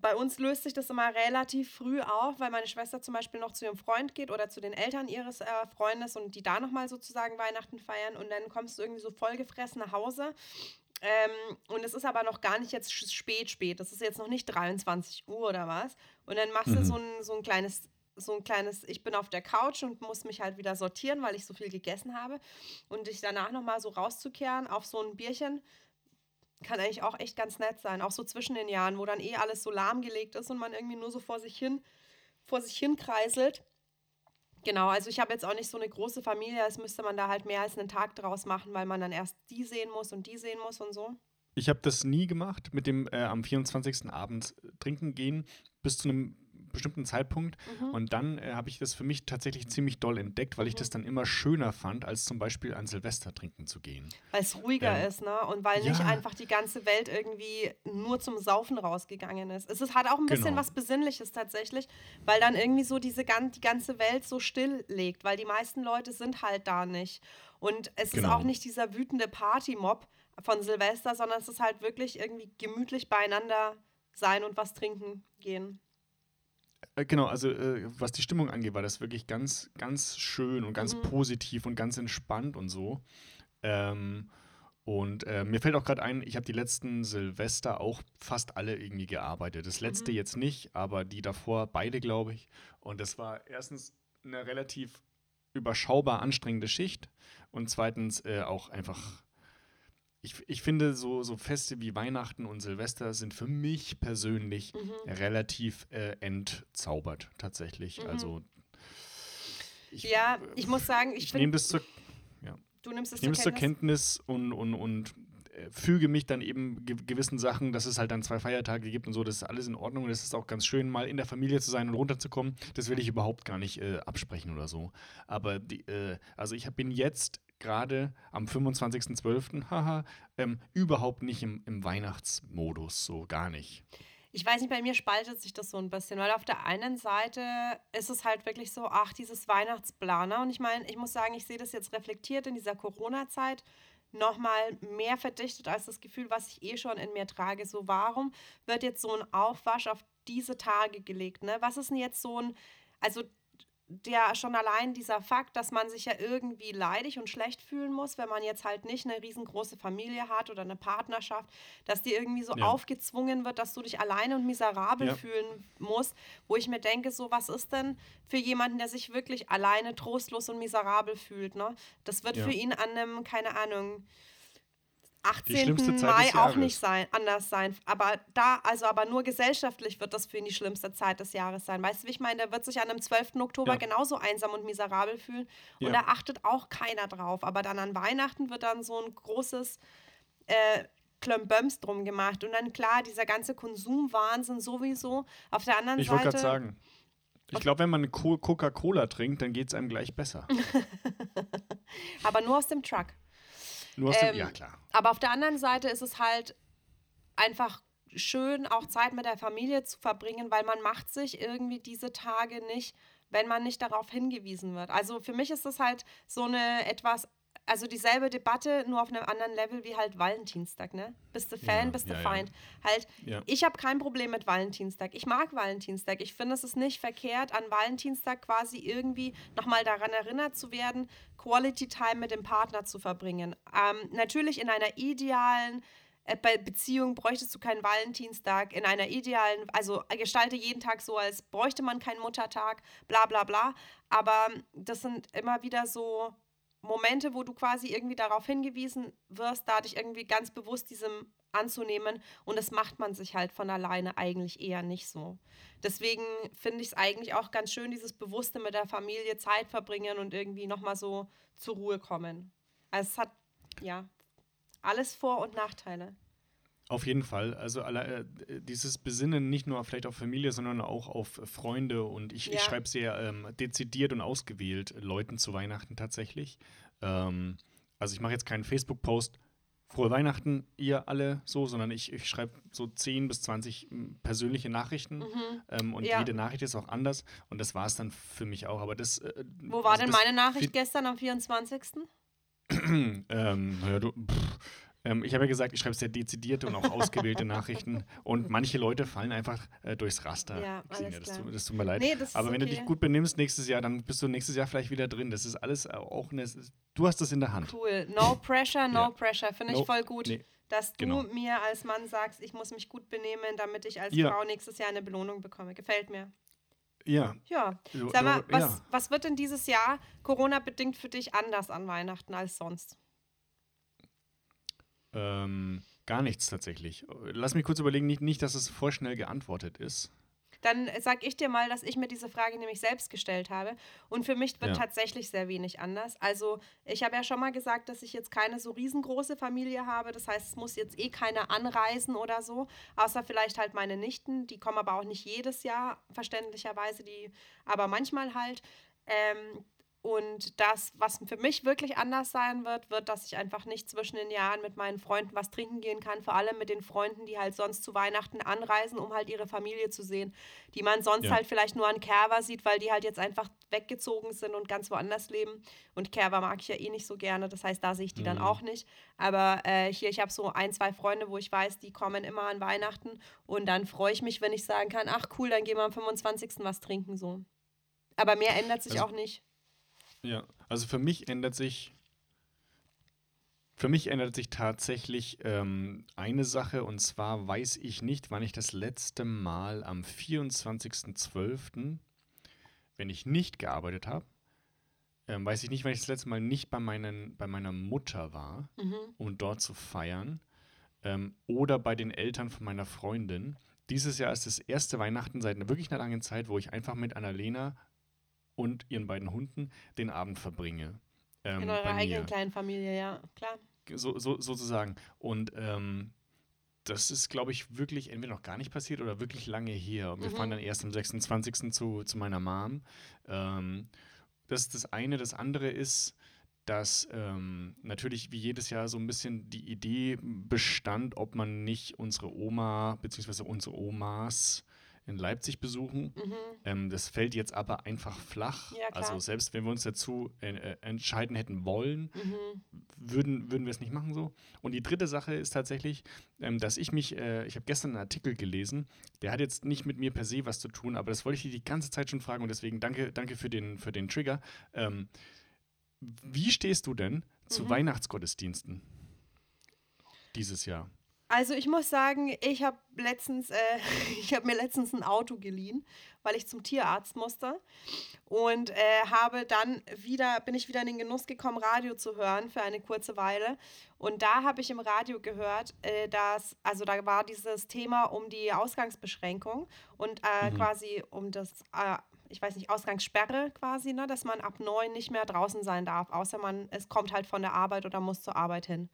S1: bei uns löst sich das immer relativ früh auf, weil meine Schwester zum Beispiel noch zu ihrem Freund geht oder zu den Eltern ihres äh, Freundes und die da nochmal sozusagen Weihnachten feiern und dann kommst du irgendwie so vollgefressen nach Hause. Ähm, und es ist aber noch gar nicht jetzt spät, spät. Das ist jetzt noch nicht 23 Uhr oder was. Und dann machst du
S2: Mhm.
S1: so ein, so ein kleines so ein kleines, ich bin auf der Couch und muss mich halt wieder sortieren, weil ich so viel gegessen habe. Und dich danach nochmal so rauszukehren auf so ein Bierchen, kann eigentlich auch echt ganz nett sein. Auch so zwischen den Jahren, wo dann eh alles so lahmgelegt ist und man irgendwie nur so vor sich hin, vor sich hin kreiselt. Genau, also ich habe jetzt auch nicht so eine große Familie, als müsste man da halt mehr als einen Tag draus machen, weil man dann erst die sehen muss und die sehen muss und so.
S2: Ich habe das nie gemacht mit dem äh, am 24. Abend trinken gehen bis zu einem bestimmten Zeitpunkt.
S1: Mhm.
S2: Und dann äh, habe ich das für mich tatsächlich ziemlich doll entdeckt, weil ich das dann immer schöner fand, als zum Beispiel an Silvester trinken zu gehen.
S1: Weil es ruhiger
S2: Ähm,
S1: ist, ne? Und weil nicht
S2: ja.
S1: einfach die ganze Welt irgendwie nur zum Saufen rausgegangen ist. Es ist, hat auch ein bisschen
S2: Genau.
S1: was Besinnliches tatsächlich, weil dann irgendwie so diese gan die ganze Welt so still legt, weil die meisten Leute sind halt da nicht. Und es ist
S2: Genau.
S1: auch nicht dieser wütende Partymob von Silvester, sondern es ist halt wirklich irgendwie gemütlich beieinander sein und was trinken gehen.
S2: Äh, Genau, also äh, was die Stimmung angeht, war das wirklich ganz, ganz schön und ganz
S1: Mhm.
S2: positiv und ganz entspannt und so. Ähm, und äh, mir fällt auch gerade ein, ich habe die letzten Silvester auch fast alle irgendwie gearbeitet. Das letzte
S1: Mhm.
S2: jetzt nicht, aber die davor beide, glaube ich. Und das war erstens eine relativ überschaubar anstrengende Schicht und zweitens äh, auch einfach. Ich, ich finde, so, so Feste wie Weihnachten und Silvester sind für mich persönlich
S1: Mhm.
S2: relativ äh, entzaubert, tatsächlich.
S1: Mhm.
S2: Also. Ich,
S1: Ja, ich muss sagen, ich
S2: ich nehme das zur,
S1: du nimmst es
S2: es zur Kenntnis und, und, und äh, füge mich dann eben ge gewissen Sachen, dass es halt dann zwei Feiertage gibt und so, das ist alles in Ordnung und es ist auch ganz schön, mal in der Familie zu sein und runterzukommen. Das will ich überhaupt gar nicht äh, absprechen oder so. Aber die, äh, also ich bin jetzt gerade am 25.12. haha, ähm, überhaupt nicht im, im Weihnachtsmodus, so gar nicht.
S1: Ich weiß nicht, bei mir spaltet sich das so ein bisschen, weil auf der einen Seite ist es halt wirklich so, ach, dieses Weihnachtsplaner. Und ich meine, ich muss sagen, ich sehe das jetzt reflektiert in dieser Corona-Zeit nochmal mehr verdichtet als das Gefühl, was ich eh schon in mir trage. So, warum wird jetzt so ein Aufwasch auf diese Tage gelegt? Ne? Was ist denn jetzt so ein also der schon allein dieser Fakt, dass man sich ja irgendwie leidig und schlecht fühlen muss, wenn man jetzt halt nicht eine riesengroße Familie hat oder eine Partnerschaft, dass dir irgendwie so
S2: Ja.
S1: aufgezwungen wird, dass du dich alleine und miserabel
S2: Ja.
S1: fühlen musst, wo ich mir denke, so was ist denn für jemanden, der sich wirklich alleine trostlos und miserabel fühlt, ne? Das wird
S2: Ja.
S1: für ihn an einem, keine Ahnung, 18.
S2: Zeit
S1: Mai auch nicht sein, anders sein. Aber da, also aber nur gesellschaftlich wird das für ihn die schlimmste Zeit des Jahres sein. Weißt du, wie ich meine? Der wird sich an einem 12. Oktober
S2: Ja.
S1: genauso einsam und miserabel fühlen. Und
S2: Ja.
S1: da achtet auch keiner drauf. Aber dann an Weihnachten wird dann so ein großes äh, Klömböms drum gemacht. Und dann klar, dieser ganze Konsumwahnsinn sowieso. Auf der anderen
S2: Ich wollte
S1: Seite.
S2: gerade sagen, ich glaube, wenn man eine Co- Coca-Cola trinkt, dann geht es einem gleich besser.
S1: Aber nur aus dem Truck.
S2: Nur aus dem,
S1: Ähm,
S2: ja klar.
S1: Aber auf der anderen Seite ist es halt einfach schön, auch Zeit mit der Familie zu verbringen, weil man macht sich irgendwie diese Tage nicht, wenn man nicht darauf hingewiesen wird. Also für mich ist das halt so eine etwas, also dieselbe Debatte, nur auf einem anderen Level wie halt Valentinstag, ne? Bist du Fan,
S2: Ja,
S1: bist du
S2: ja, ja.
S1: Feind. Halt,
S2: Ja.
S1: ich habe kein Problem mit Valentinstag. Ich mag Valentinstag. Ich finde, es ist nicht verkehrt, an Valentinstag quasi irgendwie nochmal daran erinnert zu werden, Quality Time mit dem Partner zu verbringen. Ähm, natürlich in einer idealen äh, Be Beziehung bräuchtest du keinen Valentinstag. In einer idealen, also gestalte jeden Tag so, als bräuchte man keinen Muttertag, bla bla bla. Aber das sind immer wieder so Momente, wo du quasi irgendwie darauf hingewiesen wirst, da dich irgendwie ganz bewusst diesem anzunehmen. Und das macht man sich halt von alleine eigentlich eher nicht so. Deswegen finde ich es eigentlich auch ganz schön, dieses Bewusste mit der Familie Zeit verbringen und irgendwie nochmal so zur Ruhe kommen. Also es hat, ja, alles Vor- und Nachteile.
S2: Auf jeden Fall. Also alle, äh, dieses Besinnen nicht nur vielleicht auf Familie, sondern auch auf Freunde. Und ich, ich
S1: Ja.
S2: schreibe sehr ähm, dezidiert und ausgewählt Leuten zu Weihnachten tatsächlich. Ähm, also ich mache jetzt keinen Facebook-Post, frohe Weihnachten, ihr alle so, sondern ich, ich schreibe so 10 bis 20 m, persönliche Nachrichten. Ähm, und
S1: Mhm. Ja.
S2: jede Nachricht ist auch anders. Und das war es dann für mich auch. Aber das. äh,
S1: Wo war
S2: also
S1: denn meine Nachricht gestern am 24.?
S2: ähm, naja, du, pff, ähm, ich habe ja gesagt, ich schreibe sehr dezidierte und auch ausgewählte Nachrichten. Und manche Leute fallen einfach äh, durchs Raster.
S1: Ja,
S2: Xenia, das, tut, das tut mir leid.
S1: Nee,
S2: Aber wenn du
S1: okay.
S2: dich gut benimmst nächstes Jahr, dann bist du nächstes Jahr vielleicht wieder drin. Das ist alles auch eine. Du hast das in der Hand.
S1: Cool. No pressure, no
S2: Ja.
S1: pressure. Finde ich
S2: No-
S1: voll gut,
S2: nee,
S1: dass du
S2: genau.
S1: mir als Mann sagst, ich muss mich gut benehmen, damit ich als
S2: Ja.
S1: Frau nächstes Jahr eine Belohnung bekomme. Gefällt mir.
S2: Ja.
S1: Ja.
S2: Du-
S1: Sag mal,
S2: du-
S1: was, was wird denn dieses Jahr Corona-bedingt für dich anders an Weihnachten als sonst?
S2: Ähm, gar nichts tatsächlich. Lass mich kurz überlegen, nicht, nicht, dass es voll schnell geantwortet ist.
S1: Dann sag ich dir mal, dass ich mir diese Frage nämlich selbst gestellt habe. Und für mich wird
S2: Ja.
S1: tatsächlich sehr wenig anders. Also, ich habe ja schon mal gesagt, dass ich jetzt keine so riesengroße Familie habe. Das heißt, es muss jetzt eh keiner anreisen oder so. Außer vielleicht halt meine Nichten. Die kommen aber auch nicht jedes Jahr, verständlicherweise. Die, aber manchmal halt. Ähm, und das, was für mich wirklich anders sein wird, wird, dass ich einfach nicht zwischen den Jahren mit meinen Freunden was trinken gehen kann. Vor allem mit den Freunden, die halt sonst zu Weihnachten anreisen, um halt ihre Familie zu sehen. Die man sonst
S2: Ja.
S1: halt vielleicht nur an Kerwa sieht, weil die halt jetzt einfach weggezogen sind und ganz woanders leben. Und Kerwa mag ich ja eh nicht so gerne. Das heißt, da sehe ich die dann
S2: Mhm.
S1: auch nicht. Aber äh, hier, ich habe so ein, zwei Freunde, wo ich weiß, die kommen immer an Weihnachten. Und dann freue ich mich, wenn ich sagen kann, ach cool, dann gehen wir am 25. was trinken so. Aber mehr ändert sich
S2: Also-
S1: auch nicht.
S2: Ja, also für mich ändert sich, für mich ändert sich tatsächlich ähm, eine Sache und zwar weiß ich nicht, wann ich das letzte Mal am 24.12., wenn ich nicht gearbeitet habe, ähm, weiß ich nicht, wann ich das letzte Mal nicht bei, meinen, bei meiner Mutter war,
S1: Mhm.
S2: um dort zu feiern ähm, oder bei den Eltern von meiner Freundin. Dieses Jahr ist das erste Weihnachten seit einer wirklich einer langen Zeit, wo ich einfach mit Annalena und ihren beiden Hunden den Abend verbringe. Ähm,
S1: In eurer eigenen kleinen Familie, ja, klar.
S2: So, so, sozusagen. Und ähm, das ist, glaube ich, wirklich entweder noch gar nicht passiert oder wirklich lange her. Und wir
S1: Mhm.
S2: fahren dann erst am 26. zu, zu meiner Mom. Ähm, das ist das eine. Das andere ist, dass ähm, natürlich wie jedes Jahr so ein bisschen die Idee bestand, ob man nicht unsere Oma bzw. unsere Omas in Leipzig besuchen.
S1: Mhm.
S2: Ähm, das fällt jetzt aber einfach flach.
S1: Ja,
S2: also selbst wenn wir uns dazu äh, äh, entscheiden hätten wollen,
S1: Mhm.
S2: würden, würden wir es nicht machen so. Und die dritte Sache ist tatsächlich, ähm, dass ich mich, äh, ich habe gestern einen Artikel gelesen, der hat jetzt nicht mit mir per se was zu tun, aber das wollte ich dir die ganze Zeit schon fragen und deswegen danke, danke für den, für den Trigger. Ähm, wie stehst du denn zu
S1: Mhm.
S2: Weihnachtsgottesdiensten dieses Jahr?
S1: Also ich muss sagen, ich habe letztens, äh, ich habe mir letztens ein Auto geliehen, weil ich zum Tierarzt musste und äh, habe dann wieder, bin ich wieder in den Genuss gekommen, Radio zu hören für eine kurze Weile. Und da habe ich im Radio gehört, äh, dass, also da war dieses Thema um die Ausgangsbeschränkung und äh,
S2: Mhm.
S1: quasi um das, äh, ich weiß nicht, Ausgangssperre quasi, ne, dass man ab neun nicht mehr draußen sein darf, außer man, es kommt halt von der Arbeit oder muss zur Arbeit hin.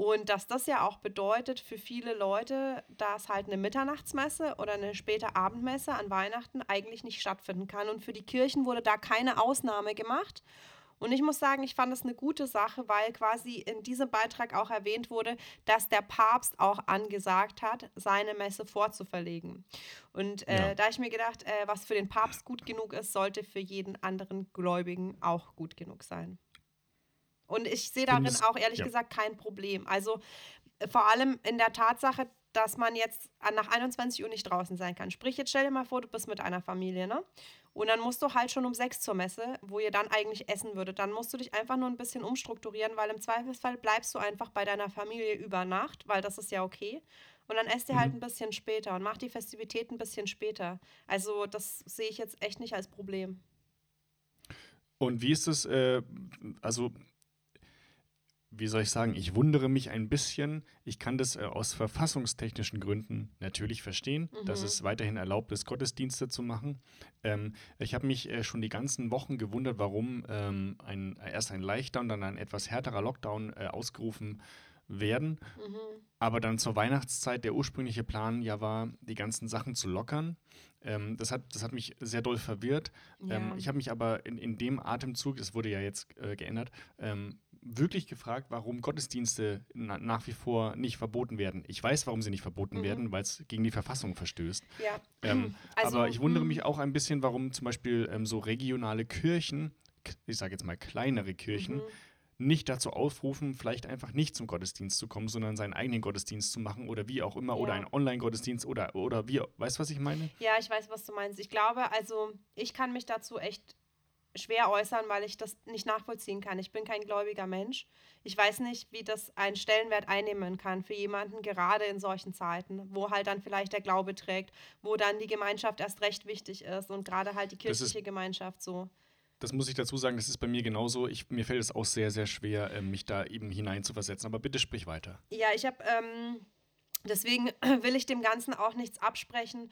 S1: Und dass das ja auch bedeutet für viele Leute, dass halt eine Mitternachtsmesse oder eine späte Abendmesse an Weihnachten eigentlich nicht stattfinden kann. Und für die Kirchen wurde da keine Ausnahme gemacht. Und ich muss sagen, ich fand das eine gute Sache, weil quasi in diesem Beitrag auch erwähnt wurde, dass der Papst auch angesagt hat, seine Messe vorzuverlegen. Und äh,
S2: Ja.
S1: da habe ich mir gedacht, äh, was für den Papst gut genug ist, sollte für jeden anderen Gläubigen auch gut genug sein. Und ich sehe darin auch ehrlich
S2: ja.
S1: gesagt kein Problem. Also äh, vor allem in der Tatsache, dass man jetzt nach 21 Uhr nicht draußen sein kann. Sprich, jetzt stell dir mal vor, du bist mit einer Familie, ne? Und dann musst du halt schon um sechs zur Messe, wo ihr dann eigentlich essen würdet. Dann musst du dich einfach nur ein bisschen umstrukturieren, weil im Zweifelsfall bleibst du einfach bei deiner Familie über Nacht, weil das ist ja okay. Und dann esst ihr halt
S2: Mhm.
S1: ein bisschen später und macht die Festivität ein bisschen später. Also das sehe ich jetzt echt nicht als Problem.
S2: Und wie ist es, äh, also, wie soll ich sagen, ich wundere mich ein bisschen. Ich kann das äh, aus verfassungstechnischen Gründen natürlich verstehen, dass
S1: Mhm.
S2: es weiterhin erlaubt ist, Gottesdienste zu machen. Ähm, ich habe mich äh, schon die ganzen Wochen gewundert, warum ähm, ein, erst ein leichter und dann ein etwas härterer Lockdown äh, ausgerufen werden.
S1: Mhm.
S2: Aber dann zur Weihnachtszeit der ursprüngliche Plan ja war, die ganzen Sachen zu lockern. Ähm, das, hat, das hat mich sehr doll verwirrt.
S1: Ja.
S2: Ähm, ich habe mich aber in, in dem Atemzug, das wurde ja jetzt äh, geändert, ähm, wirklich gefragt, warum Gottesdienste na, nach wie vor nicht verboten werden. Ich weiß, warum sie nicht verboten
S1: Mhm.
S2: werden, weil es gegen die Verfassung verstößt.
S1: ja.
S2: Ähm,
S1: Also,
S2: aber ich wundere
S1: mm.
S2: mich auch ein bisschen, warum zum Beispiel ähm, so regionale Kirchen, ich sage jetzt mal kleinere Kirchen,
S1: Mhm.
S2: nicht dazu aufrufen, vielleicht einfach nicht zum Gottesdienst zu kommen, sondern seinen eigenen Gottesdienst zu machen oder wie auch immer oder
S1: Ja.
S2: einen Online-Gottesdienst oder, oder wie, weißt du, was ich meine?
S1: Ja, ich weiß, was du meinst. Ich glaube, also ich kann mich dazu echt schwer äußern, weil ich das nicht nachvollziehen kann. Ich bin kein gläubiger Mensch. Ich weiß nicht, wie das einen Stellenwert einnehmen kann für jemanden, gerade in solchen Zeiten, wo halt dann vielleicht der Glaube trägt, wo dann die Gemeinschaft erst recht wichtig ist und gerade halt die
S2: Das ist-
S1: kirchliche Gemeinschaft so.
S2: Das muss ich dazu sagen, das ist bei mir genauso. Ich, mir fällt es auch sehr, sehr schwer, ähm, mich da eben hineinzuversetzen. Aber bitte sprich weiter.
S1: Ja, ich habe, ähm, deswegen will ich dem Ganzen auch nichts absprechen.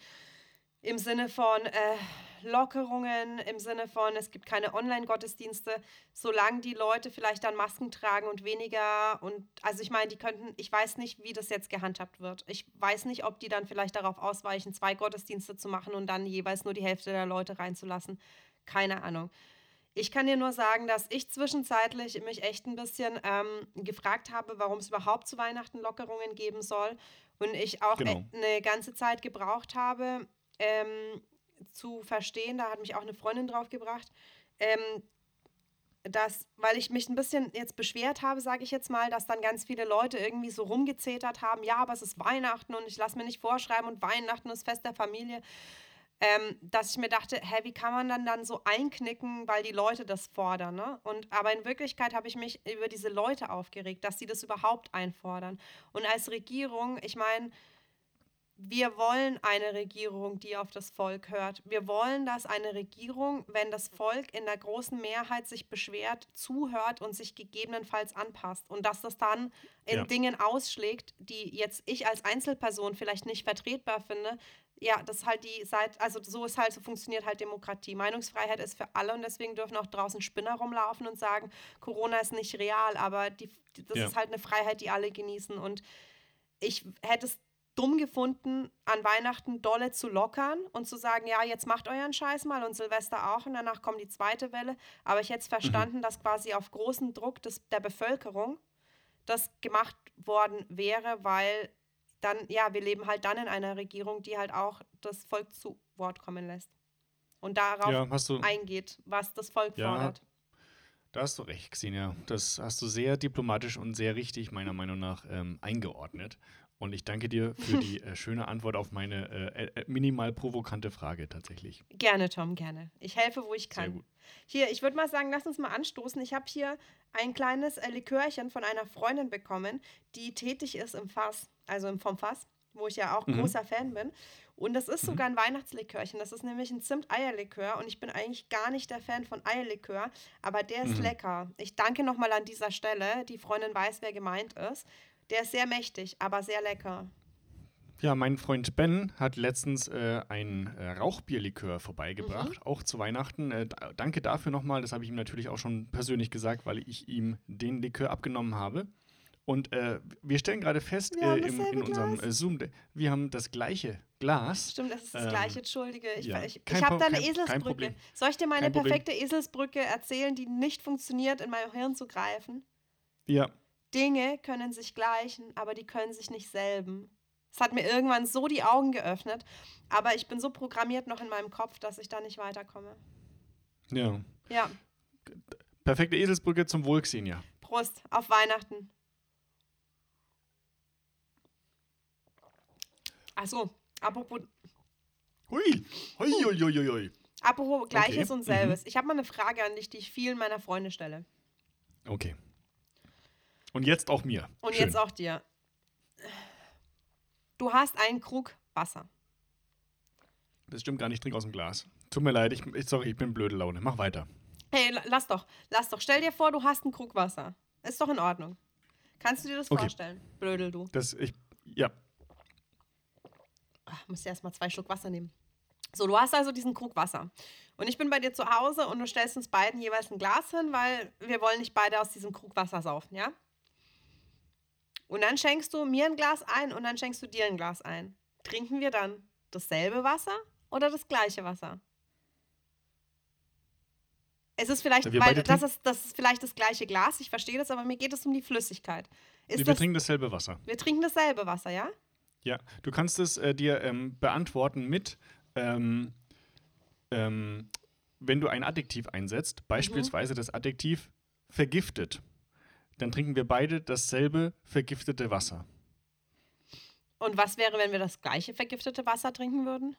S1: Im Sinne von äh, Lockerungen, im Sinne von, es gibt keine Online-Gottesdienste, solange die Leute vielleicht dann Masken tragen und weniger. Und also ich meine, die könnten, ich weiß nicht, wie das jetzt gehandhabt wird. Ich weiß nicht, ob die dann vielleicht darauf ausweichen, zwei Gottesdienste zu machen und dann jeweils nur die Hälfte der Leute reinzulassen. Keine Ahnung. Ich kann dir nur sagen, dass ich zwischenzeitlich mich echt ein bisschen ähm, gefragt habe, warum es überhaupt zu Weihnachten Lockerungen geben soll. Und ich auch
S2: Genau.
S1: e- eine ganze Zeit gebraucht habe, ähm, zu verstehen, da hat mich auch eine Freundin drauf gebracht, ähm, dass, weil ich mich ein bisschen jetzt beschwert habe, sage ich jetzt mal, dass dann ganz viele Leute irgendwie so rumgezetert haben, ja, aber es ist Weihnachten und ich lasse mir nicht vorschreiben und Weihnachten ist Fest der Familie ähm, dass ich mir dachte, hä, wie kann man dann dann so einknicken, weil die Leute das fordern, ne? Und aber in Wirklichkeit habe ich mich über diese Leute aufgeregt, dass sie das überhaupt einfordern. Und als Regierung, ich meine, wir wollen eine Regierung, die auf das Volk hört. Wir wollen, dass eine Regierung, wenn das Volk in der großen Mehrheit sich beschwert, zuhört und sich gegebenenfalls anpasst. Und dass das dann in
S2: Ja.
S1: Dingen ausschlägt, die jetzt ich als Einzelperson vielleicht nicht vertretbar finde. Ja, das ist halt die Seite, also so ist halt, so funktioniert halt Demokratie. Meinungsfreiheit ist für alle und deswegen dürfen auch draußen Spinner rumlaufen und sagen, Corona ist nicht real, aber die, die, das
S2: Ja.
S1: ist halt eine Freiheit, die alle genießen. Und ich hätte es dumm gefunden, an Weihnachten dolle zu lockern und zu sagen, ja, jetzt macht euren Scheiß mal und Silvester auch und danach kommt die zweite Welle. Aber ich hätte es verstanden, dass quasi auf großen Druck des, der Bevölkerung das gemacht worden wäre, weil dann, ja, wir leben halt dann in einer Regierung, die halt auch das Volk zu Wort kommen lässt. Und darauf
S2: Ja, du,
S1: eingeht, was das Volk
S2: Ja.
S1: fordert.
S2: da hast du recht, Xenia. Das hast du sehr diplomatisch und sehr richtig, meiner Meinung nach, ähm, eingeordnet. Und ich danke dir für die äh, schöne Antwort auf meine äh, äh, minimal provokante Frage tatsächlich.
S1: Gerne, Tom, gerne. Ich helfe, wo ich
S2: Sehr
S1: kann.
S2: gut.
S1: Hier, ich würde mal sagen, lass uns mal anstoßen. Ich habe hier ein kleines äh, Likörchen von einer Freundin bekommen, die tätig ist im Fass, also im vom Fass, wo ich ja auch
S2: Mhm.
S1: großer Fan bin. Und das ist sogar ein Weihnachtslikörchen. Das ist nämlich ein Zimt-Eierlikör. Und ich bin eigentlich gar nicht der Fan von Eierlikör, aber der ist
S2: Mhm.
S1: lecker. Ich danke nochmal an dieser Stelle. Die Freundin weiß, wer gemeint ist. Der ist sehr mächtig, aber sehr lecker.
S2: Ja, mein Freund Ben hat letztens äh, ein äh, Rauchbierlikör vorbeigebracht, auch zu Weihnachten. Äh, da, danke dafür nochmal. Das habe ich ihm natürlich auch schon persönlich gesagt, weil ich ihm den Likör abgenommen habe. Und äh, wir stellen gerade fest
S1: Wir haben
S2: äh, im, in unserem
S1: Glas.
S2: äh, Zoom, wir haben das gleiche Glas.
S1: Stimmt, das ist das
S2: Ähm,
S1: gleiche. Entschuldige. Ich,
S2: ja,
S1: ich, ich habe da eine Eselsbrücke. Soll ich dir meine perfekte Eselsbrücke erzählen, die nicht funktioniert, in mein Hirn zu greifen?
S2: Ja,
S1: Dinge können sich gleichen, aber die können sich nicht selben. Es hat mir irgendwann so die Augen geöffnet, aber ich bin so programmiert noch in meinem Kopf, dass ich da nicht weiterkomme.
S2: ja.
S1: Ja,
S2: Perfekte Eselsbrücke zum Wohl, Xenia.
S1: Prost, auf Weihnachten. Achso, apropos,
S2: Hui, hui, hui, hui, hui, hui.
S1: apropos Gleiches
S2: Okay,
S1: und Selbes. Ich habe mal eine Frage an dich, die ich vielen meiner Freunde stelle.
S2: Okay. Und jetzt auch mir.
S1: Und
S2: Schön.
S1: jetzt auch dir. Du hast einen Krug Wasser.
S2: Das stimmt gar nicht, ich trinke aus dem Glas. Tut mir leid, ich, ich, sorry, ich bin blöde Laune. Mach weiter.
S1: Hey, la- lass doch, lass doch. Stell dir vor, du hast einen Krug Wasser. Ist doch in Ordnung. Kannst du dir das
S2: Okay.
S1: vorstellen? Blödel du.
S2: Das, ich, ja,
S1: Ach, musst du erst mal zwei Schluck Wasser nehmen. So, du hast also diesen Krug Wasser. Und ich bin bei dir zu Hause und du stellst uns beiden jeweils ein Glas hin, weil wir wollen nicht beide aus diesem Krug Wasser saufen, ja? Und dann schenkst du mir ein Glas ein und dann schenkst du dir ein Glas ein. Trinken wir dann dasselbe Wasser oder das gleiche Wasser? Es ist vielleicht,
S2: wir
S1: weil das ist, das ist vielleicht das gleiche Glas, ich verstehe das, aber mir geht es um die Flüssigkeit. Ist
S2: wir
S1: das,
S2: trinken dasselbe Wasser.
S1: wir trinken dasselbe Wasser, ja?
S2: Ja, du kannst es äh, dir ähm, beantworten mit, ähm, ähm, wenn du ein Adjektiv einsetzt, beispielsweise das Adjektiv vergiftet, dann trinken wir beide dasselbe vergiftete Wasser.
S1: Und was wäre, wenn wir das gleiche vergiftete Wasser trinken würden?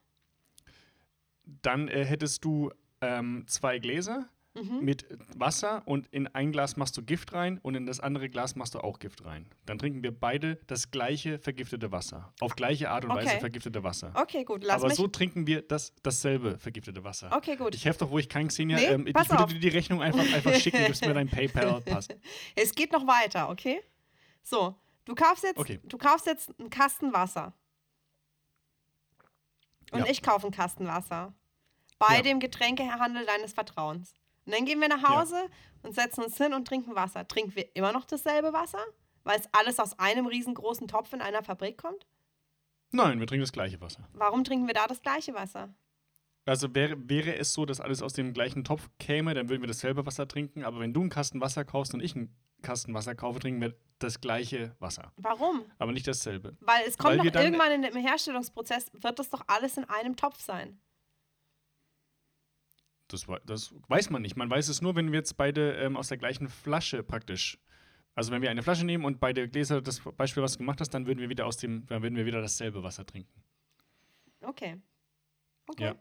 S2: Dann äh, hättest du ähm, zwei Gläser
S1: Mhm.
S2: mit Wasser und in ein Glas machst du Gift rein und in das andere Glas machst du auch Gift rein. Dann trinken wir beide das gleiche vergiftete Wasser. Auf gleiche Art und Weise
S1: Okay.
S2: vergiftete Wasser.
S1: Okay, gut, lass
S2: Aber
S1: mich.
S2: so trinken wir das, dasselbe vergiftete Wasser.
S1: okay, gut.
S2: Ich helfe doch, wo ich kein Xenia.
S1: Nee,
S2: ähm, ich würde dir die Rechnung einfach, einfach schicken, gibst mir dein PayPal-Pass.
S1: Es geht noch weiter, okay? So, du kaufst jetzt,
S2: Okay.
S1: du kaufst jetzt einen Kasten Wasser. Und
S2: Ja.
S1: ich kaufe einen Kasten Wasser. Bei
S2: Ja.
S1: dem Getränkehandel deines Vertrauens. Und dann gehen wir nach
S2: Ja.
S1: Hause und setzen uns hin und trinken Wasser. Trinken wir immer noch dasselbe Wasser? Weil es alles aus einem riesengroßen Topf in einer Fabrik kommt?
S2: Nein, wir trinken das gleiche Wasser.
S1: Warum trinken wir da das gleiche Wasser?
S2: Also wäre, wäre es so, dass alles aus dem gleichen Topf käme, dann würden wir dasselbe Wasser trinken. Aber wenn du einen Kasten Wasser kaufst und ich einen Kasten Wasser kaufe, trinken wir das gleiche Wasser.
S1: Warum?
S2: Aber nicht dasselbe.
S1: Weil es kommt
S2: Weil
S1: doch irgendwann in dem Herstellungsprozess, wird das doch alles in einem Topf sein.
S2: Das, das weiß man nicht. Man weiß es nur, wenn wir jetzt beide ähm, aus der gleichen Flasche praktisch. Also wenn wir eine Flasche nehmen und beide Gläser, das Beispiel, was du gemacht hast, dann würden wir wieder aus dem, dann würden wir wieder dasselbe Wasser trinken.
S1: Okay. Okay.
S2: Ja.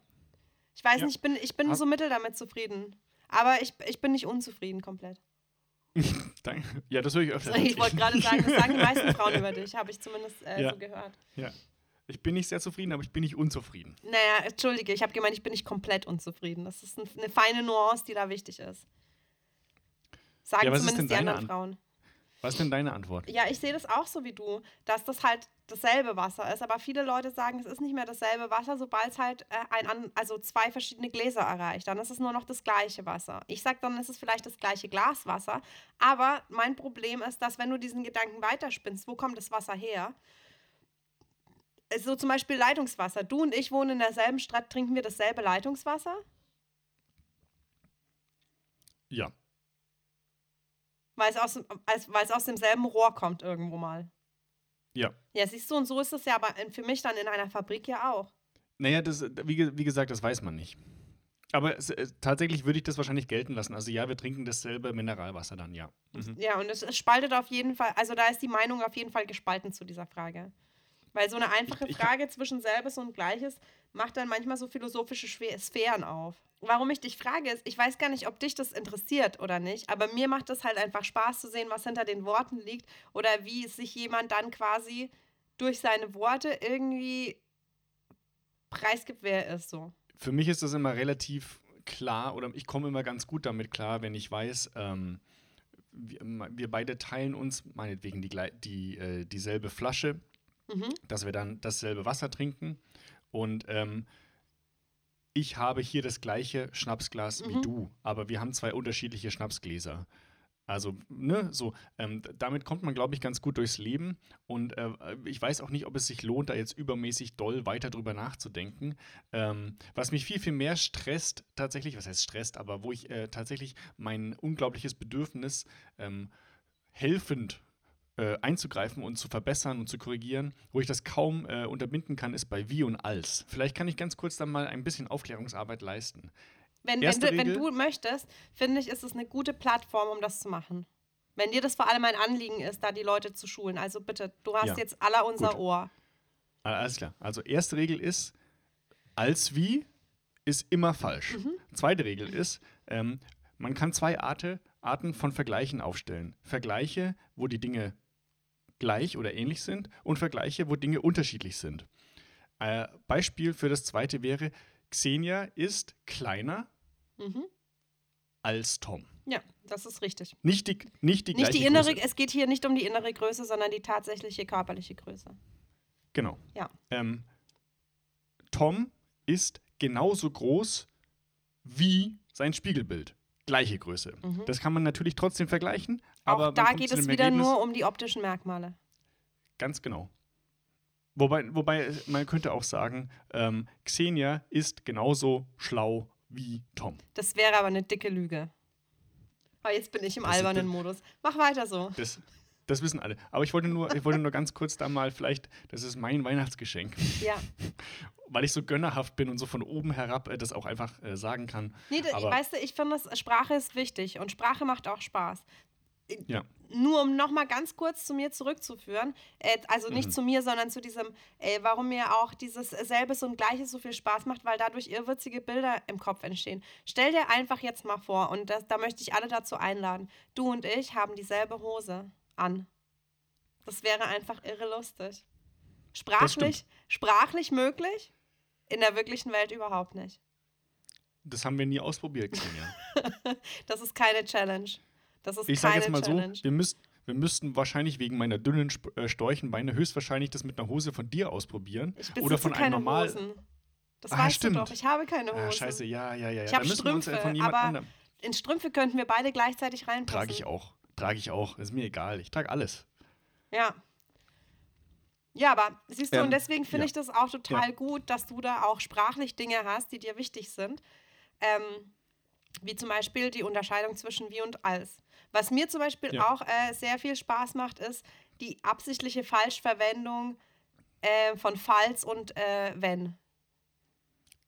S1: Ich weiß
S2: Ja.
S1: nicht, ich bin, ich bin so mittel damit zufrieden. Aber ich, ich bin nicht unzufrieden komplett.
S2: Danke. Ja, das höre ich öfter.
S1: Ich wollte gerade sagen, das sagen die meisten Frauen über dich, habe ich zumindest äh,
S2: Ja.
S1: so gehört.
S2: Ja. Ich bin nicht sehr zufrieden, aber ich bin nicht unzufrieden.
S1: Naja, entschuldige, ich habe gemeint, ich bin nicht komplett unzufrieden. Das ist ein, eine feine Nuance, die da wichtig ist. Sagen
S2: Ja,
S1: zumindest die
S2: denn deine
S1: anderen Frauen.
S2: Was ist denn deine Antwort?
S1: Ja, ich sehe das auch so wie du, dass das halt dasselbe Wasser ist. Aber viele Leute sagen, es ist nicht mehr dasselbe Wasser, sobald es halt äh, ein, an- also zwei verschiedene Gläser erreicht. Dann ist es nur noch das gleiche Wasser. Ich sage, dann ist es vielleicht das gleiche Glas Wasser. Aber mein Problem ist, dass wenn du diesen Gedanken weiterspinnst, wo kommt das Wasser her? So zum Beispiel Leitungswasser. Du und ich wohnen in derselben Stadt, trinken wir dasselbe Leitungswasser?
S2: Ja.
S1: Weil es aus, als- weil es aus demselben Rohr kommt irgendwo mal.
S2: Ja.
S1: Ja, siehst du, und so ist es ja aber für mich dann in einer Fabrik ja auch.
S2: Naja, das, wie, wie gesagt, das weiß man nicht. Aber es, tatsächlich würde ich das wahrscheinlich gelten lassen. Also ja, wir trinken dasselbe Mineralwasser dann, ja. Mhm.
S1: Ja, und es, es spaltet auf jeden Fall, also da ist die Meinung auf jeden Fall gespalten zu dieser Frage. Weil so eine einfache
S2: Ich- ich-
S1: Frage zwischen selbes und Gleiches macht dann manchmal so philosophische Sphären auf. Warum ich dich frage, ist, ich weiß gar nicht, ob dich das interessiert oder nicht, aber mir macht es halt einfach Spaß zu sehen, was hinter den Worten liegt oder wie sich jemand dann quasi durch seine Worte irgendwie preisgibt, wer er ist so.
S2: Für mich ist das immer relativ klar oder ich komme immer ganz gut damit klar, wenn ich weiß, ähm, wir, wir beide teilen uns meinetwegen die, die, äh, dieselbe Flasche,
S1: Mhm.
S2: dass wir dann dasselbe Wasser trinken und ähm, ich habe hier das gleiche Schnapsglas wie
S1: Mhm.
S2: du, aber wir haben zwei unterschiedliche Schnapsgläser. Also, ne, so, ähm, damit kommt man, glaube ich, ganz gut durchs Leben. Und äh, ich weiß auch nicht, ob es sich lohnt, da jetzt übermäßig doll weiter drüber nachzudenken. Ähm, was mich viel, viel mehr stresst, tatsächlich, was heißt stresst, aber wo ich äh, tatsächlich mein unglaubliches Bedürfnis ähm, helfend äh, einzugreifen und zu verbessern und zu korrigieren, wo ich das kaum äh, unterbinden kann, ist bei wie und als. Vielleicht kann ich ganz kurz dann mal ein bisschen Aufklärungsarbeit leisten.
S1: Wenn, wenn, du, wenn du möchtest, finde ich, ist es eine gute Plattform, um das zu machen. Wenn dir das vor allem ein Anliegen ist, da die Leute zu schulen. Also bitte, du hast
S2: Ja,
S1: jetzt aller unser
S2: gut.
S1: Ohr.
S2: Ah, Alles klar. Also erste Regel ist, als wie ist immer falsch. Zweite Regel ist, ähm, man kann zwei Arte, Arten von Vergleichen aufstellen. Vergleiche, wo die Dinge gleich oder ähnlich sind und Vergleiche, wo Dinge unterschiedlich sind. Äh, Beispiel für das zweite wäre, Xenia ist kleiner
S1: Mhm.
S2: als Tom.
S1: Ja, das ist richtig.
S2: Nicht die, nicht die
S1: Nicht die innere,
S2: Größe.
S1: es geht hier nicht um die innere Größe, sondern die tatsächliche körperliche Größe.
S2: Genau.
S1: Ja.
S2: Ähm, Tom ist genauso groß wie sein Spiegelbild. Gleiche Größe.
S1: Mhm.
S2: Das kann man natürlich trotzdem vergleichen, aber
S1: Auch da geht es wieder
S2: Ergebnis-
S1: nur um die optischen Merkmale.
S2: Ganz genau. Wobei, wobei man könnte auch sagen, ähm, Xenia ist genauso schlau wie Tom.
S1: Das wäre aber eine dicke Lüge. Aber jetzt bin ich im
S2: Das ist-
S1: albernen Modus. Mach weiter so.
S2: Das, das wissen alle. Aber ich wollte nur, ich wollte nur ganz kurz da mal vielleicht, das ist mein Weihnachtsgeschenk,
S1: Ja.
S2: weil ich so gönnerhaft bin und so von oben herab äh, das auch einfach äh, sagen kann.
S1: Nee, da,
S2: Aber-
S1: weißt du, ich finde, das- Sprache ist wichtig und Sprache macht auch Spaß.
S2: Ja.
S1: Nur um nochmal ganz kurz zu mir zurückzuführen, äh, also nicht
S2: Mhm.
S1: zu mir, sondern zu diesem, äh, warum mir auch dieses Selbes und Gleiches so viel Spaß macht, weil dadurch irrwitzige Bilder im Kopf entstehen. Stell dir einfach jetzt mal vor, und das, da möchte ich alle dazu einladen, du und ich haben dieselbe Hose an. Das wäre einfach irre lustig. Sprachlich, sprachlich möglich, in der wirklichen Welt überhaupt nicht.
S2: Das haben wir nie ausprobiert, Xenia.
S1: Das ist keine Challenge. Das ist
S2: Ich sage jetzt mal
S1: Challenge.
S2: so, wir, müsst, wir müssten wahrscheinlich wegen meiner dünnen äh, Storchenbeine höchstwahrscheinlich das mit einer Hose von dir ausprobieren. oder von einem
S1: keine
S2: normal.
S1: Hosen. Das
S2: Ah,
S1: weißt
S2: stimmt.
S1: du doch. Ich habe keine Hosen.
S2: Ah, scheiße, ja, ja, ja. ja.
S1: Ich
S2: Da
S1: hab
S2: müssen wir uns äh,
S1: Strümpfe, aber
S2: anderem.
S1: In Strümpfe könnten wir beide gleichzeitig reinpassen.
S2: Trage ich auch. Trage ich auch. Ist mir egal. Ich trage alles.
S1: Ja. Ja, aber siehst du,
S2: Ähm,
S1: und deswegen finde
S2: ja.
S1: ich das auch total gut, dass du da auch sprachlich Dinge hast, die dir wichtig sind. Ähm, wie zum Beispiel die Unterscheidung zwischen wie und als. Was mir zum Beispiel
S2: Ja.
S1: auch äh, sehr viel Spaß macht, ist die absichtliche Falschverwendung äh, von falls und äh, wenn.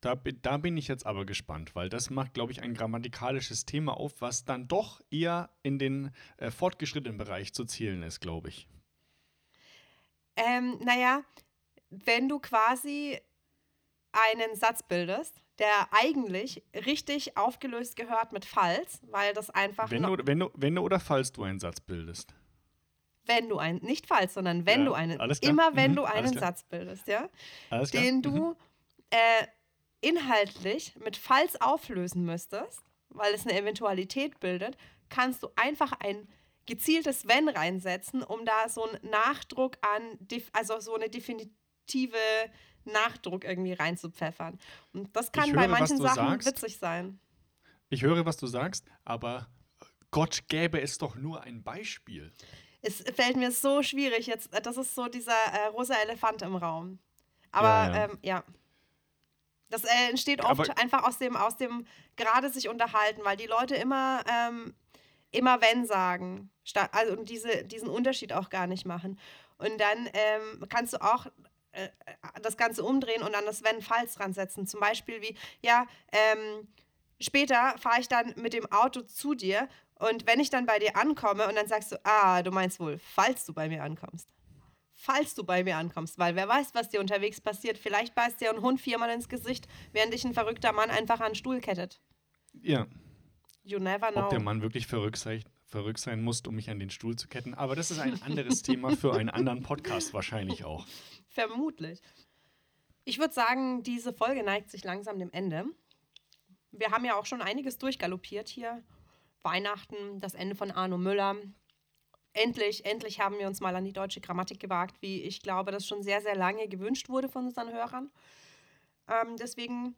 S2: Da, da bin ich jetzt aber gespannt, weil das macht, glaube ich, ein grammatikalisches Thema auf, was dann doch eher in den äh, fortgeschrittenen Bereich zu zählen ist, glaube ich.
S1: Ähm, naja, wenn du quasi einen Satz bildest, der eigentlich richtig aufgelöst gehört mit falls, weil das einfach,
S2: Wenn du, wenn, du, wenn du oder falls du einen Satz bildest.
S1: wenn du einen, nicht falls, sondern wenn
S2: Ja,
S1: du einen, immer wenn
S2: Mhm,
S1: du einen. Satz bildest, ja,
S2: Alles
S1: den
S2: Mhm.
S1: du äh, inhaltlich mit falls auflösen müsstest, weil es eine Eventualität bildet, kannst du einfach ein gezieltes wenn reinsetzen, um da so einen Nachdruck an, also so eine definitive Nachdruck irgendwie reinzupfeffern. Und das kann bei
S2: höre, was
S1: manchen Sachen
S2: sagst.
S1: witzig sein.
S2: Ich höre, was du sagst, aber Gott gäbe es doch nur ein Beispiel.
S1: Es fällt mir so schwierig jetzt. Das ist so dieser äh, rosa Elefant im Raum. Aber
S2: Ja,
S1: ja. Ähm, ja. Das äh, entsteht oft
S2: Aber-
S1: einfach aus dem, aus dem gerade sich unterhalten, weil die Leute immer, ähm, immer wenn sagen. Also und diese, diesen Unterschied auch gar nicht machen. Und dann ähm, kannst du auch äh, das Ganze umdrehen und an das Wenn Falls dran setzen. Zum Beispiel wie, ja, ähm, später fahre ich dann mit dem Auto zu dir und wenn ich dann bei dir ankomme und dann sagst du, ah, du meinst wohl, falls du bei mir ankommst. Falls du bei mir ankommst, weil wer weiß, was dir unterwegs passiert. Vielleicht beißt dir ein Hund viermal ins Gesicht, während dich ein verrückter Mann einfach an den Stuhl kettet.
S2: Ja.
S1: You never know.
S2: Ob der Mann wirklich verrückt sei, verrückt sein muss, um mich an den Stuhl zu ketten. Aber das ist ein anderes Thema für einen anderen Podcast wahrscheinlich auch.
S1: Vermutlich. Ich würde sagen, diese Folge neigt sich langsam dem Ende. Wir haben ja auch schon einiges durchgaloppiert hier. Weihnachten, das Ende von Arno Müller. Endlich, endlich haben wir uns mal an die deutsche Grammatik gewagt, wie ich glaube, das schon sehr, sehr lange gewünscht wurde von unseren Hörern. Ähm, deswegen,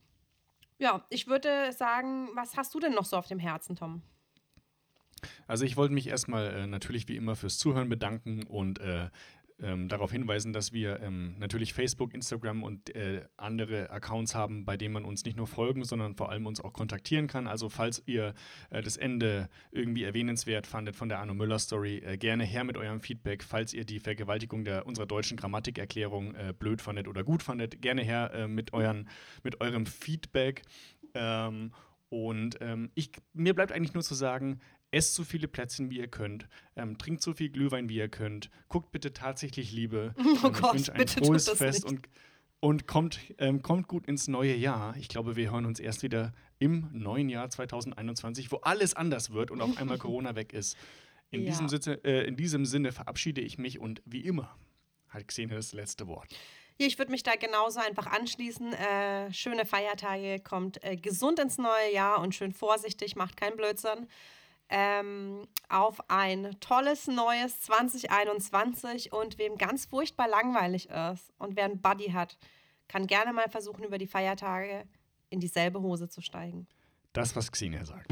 S1: ja, ich würde sagen, was hast du denn noch so auf dem Herzen, Tom?
S2: Also ich wollte mich erstmal äh, natürlich wie immer fürs Zuhören bedanken und äh, ähm, darauf hinweisen, dass wir ähm, natürlich Facebook, Instagram und äh, andere Accounts haben, bei denen man uns nicht nur folgen, sondern vor allem uns auch kontaktieren kann. Also falls ihr äh, das Ende irgendwie erwähnenswert fandet von der Arno Müller Story, äh, gerne her mit eurem Feedback. Falls ihr die Vergewaltigung der, unserer deutschen Grammatikerklärung äh, blöd fandet oder gut fandet, gerne her äh, mit, euren, mit eurem Feedback. Ähm, und ähm, ich, mir bleibt eigentlich nur zu sagen, esst so viele Plätzchen, wie ihr könnt, ähm, trinkt so viel Glühwein, wie ihr könnt, guckt bitte tatsächlich Liebe.
S1: Oh
S2: Ähm,
S1: Gott,
S2: ich wünsche ein
S1: bitte tut
S2: frohes
S1: das
S2: Fest
S1: nicht.
S2: und, und kommt, ähm, kommt gut ins neue Jahr. Ich glaube, wir hören uns erst wieder im neuen Jahr 2021, wo alles anders wird und auf einmal Corona weg ist. In,
S1: Ja.
S2: diesem, Sinne, äh, in diesem Sinne verabschiede ich mich und wie immer hat Xenia das letzte Wort.
S1: Ja, ich würde mich da genauso einfach anschließen. Äh, schöne Feiertage, kommt äh, gesund ins neue Jahr und schön vorsichtig, macht keinen Blödsinn. Ähm, auf ein tolles neues 2021 und wem ganz furchtbar langweilig ist und wer einen Buddy hat, kann gerne mal versuchen, über die Feiertage in dieselbe Hose zu steigen.
S2: Das, was Xenia sagt.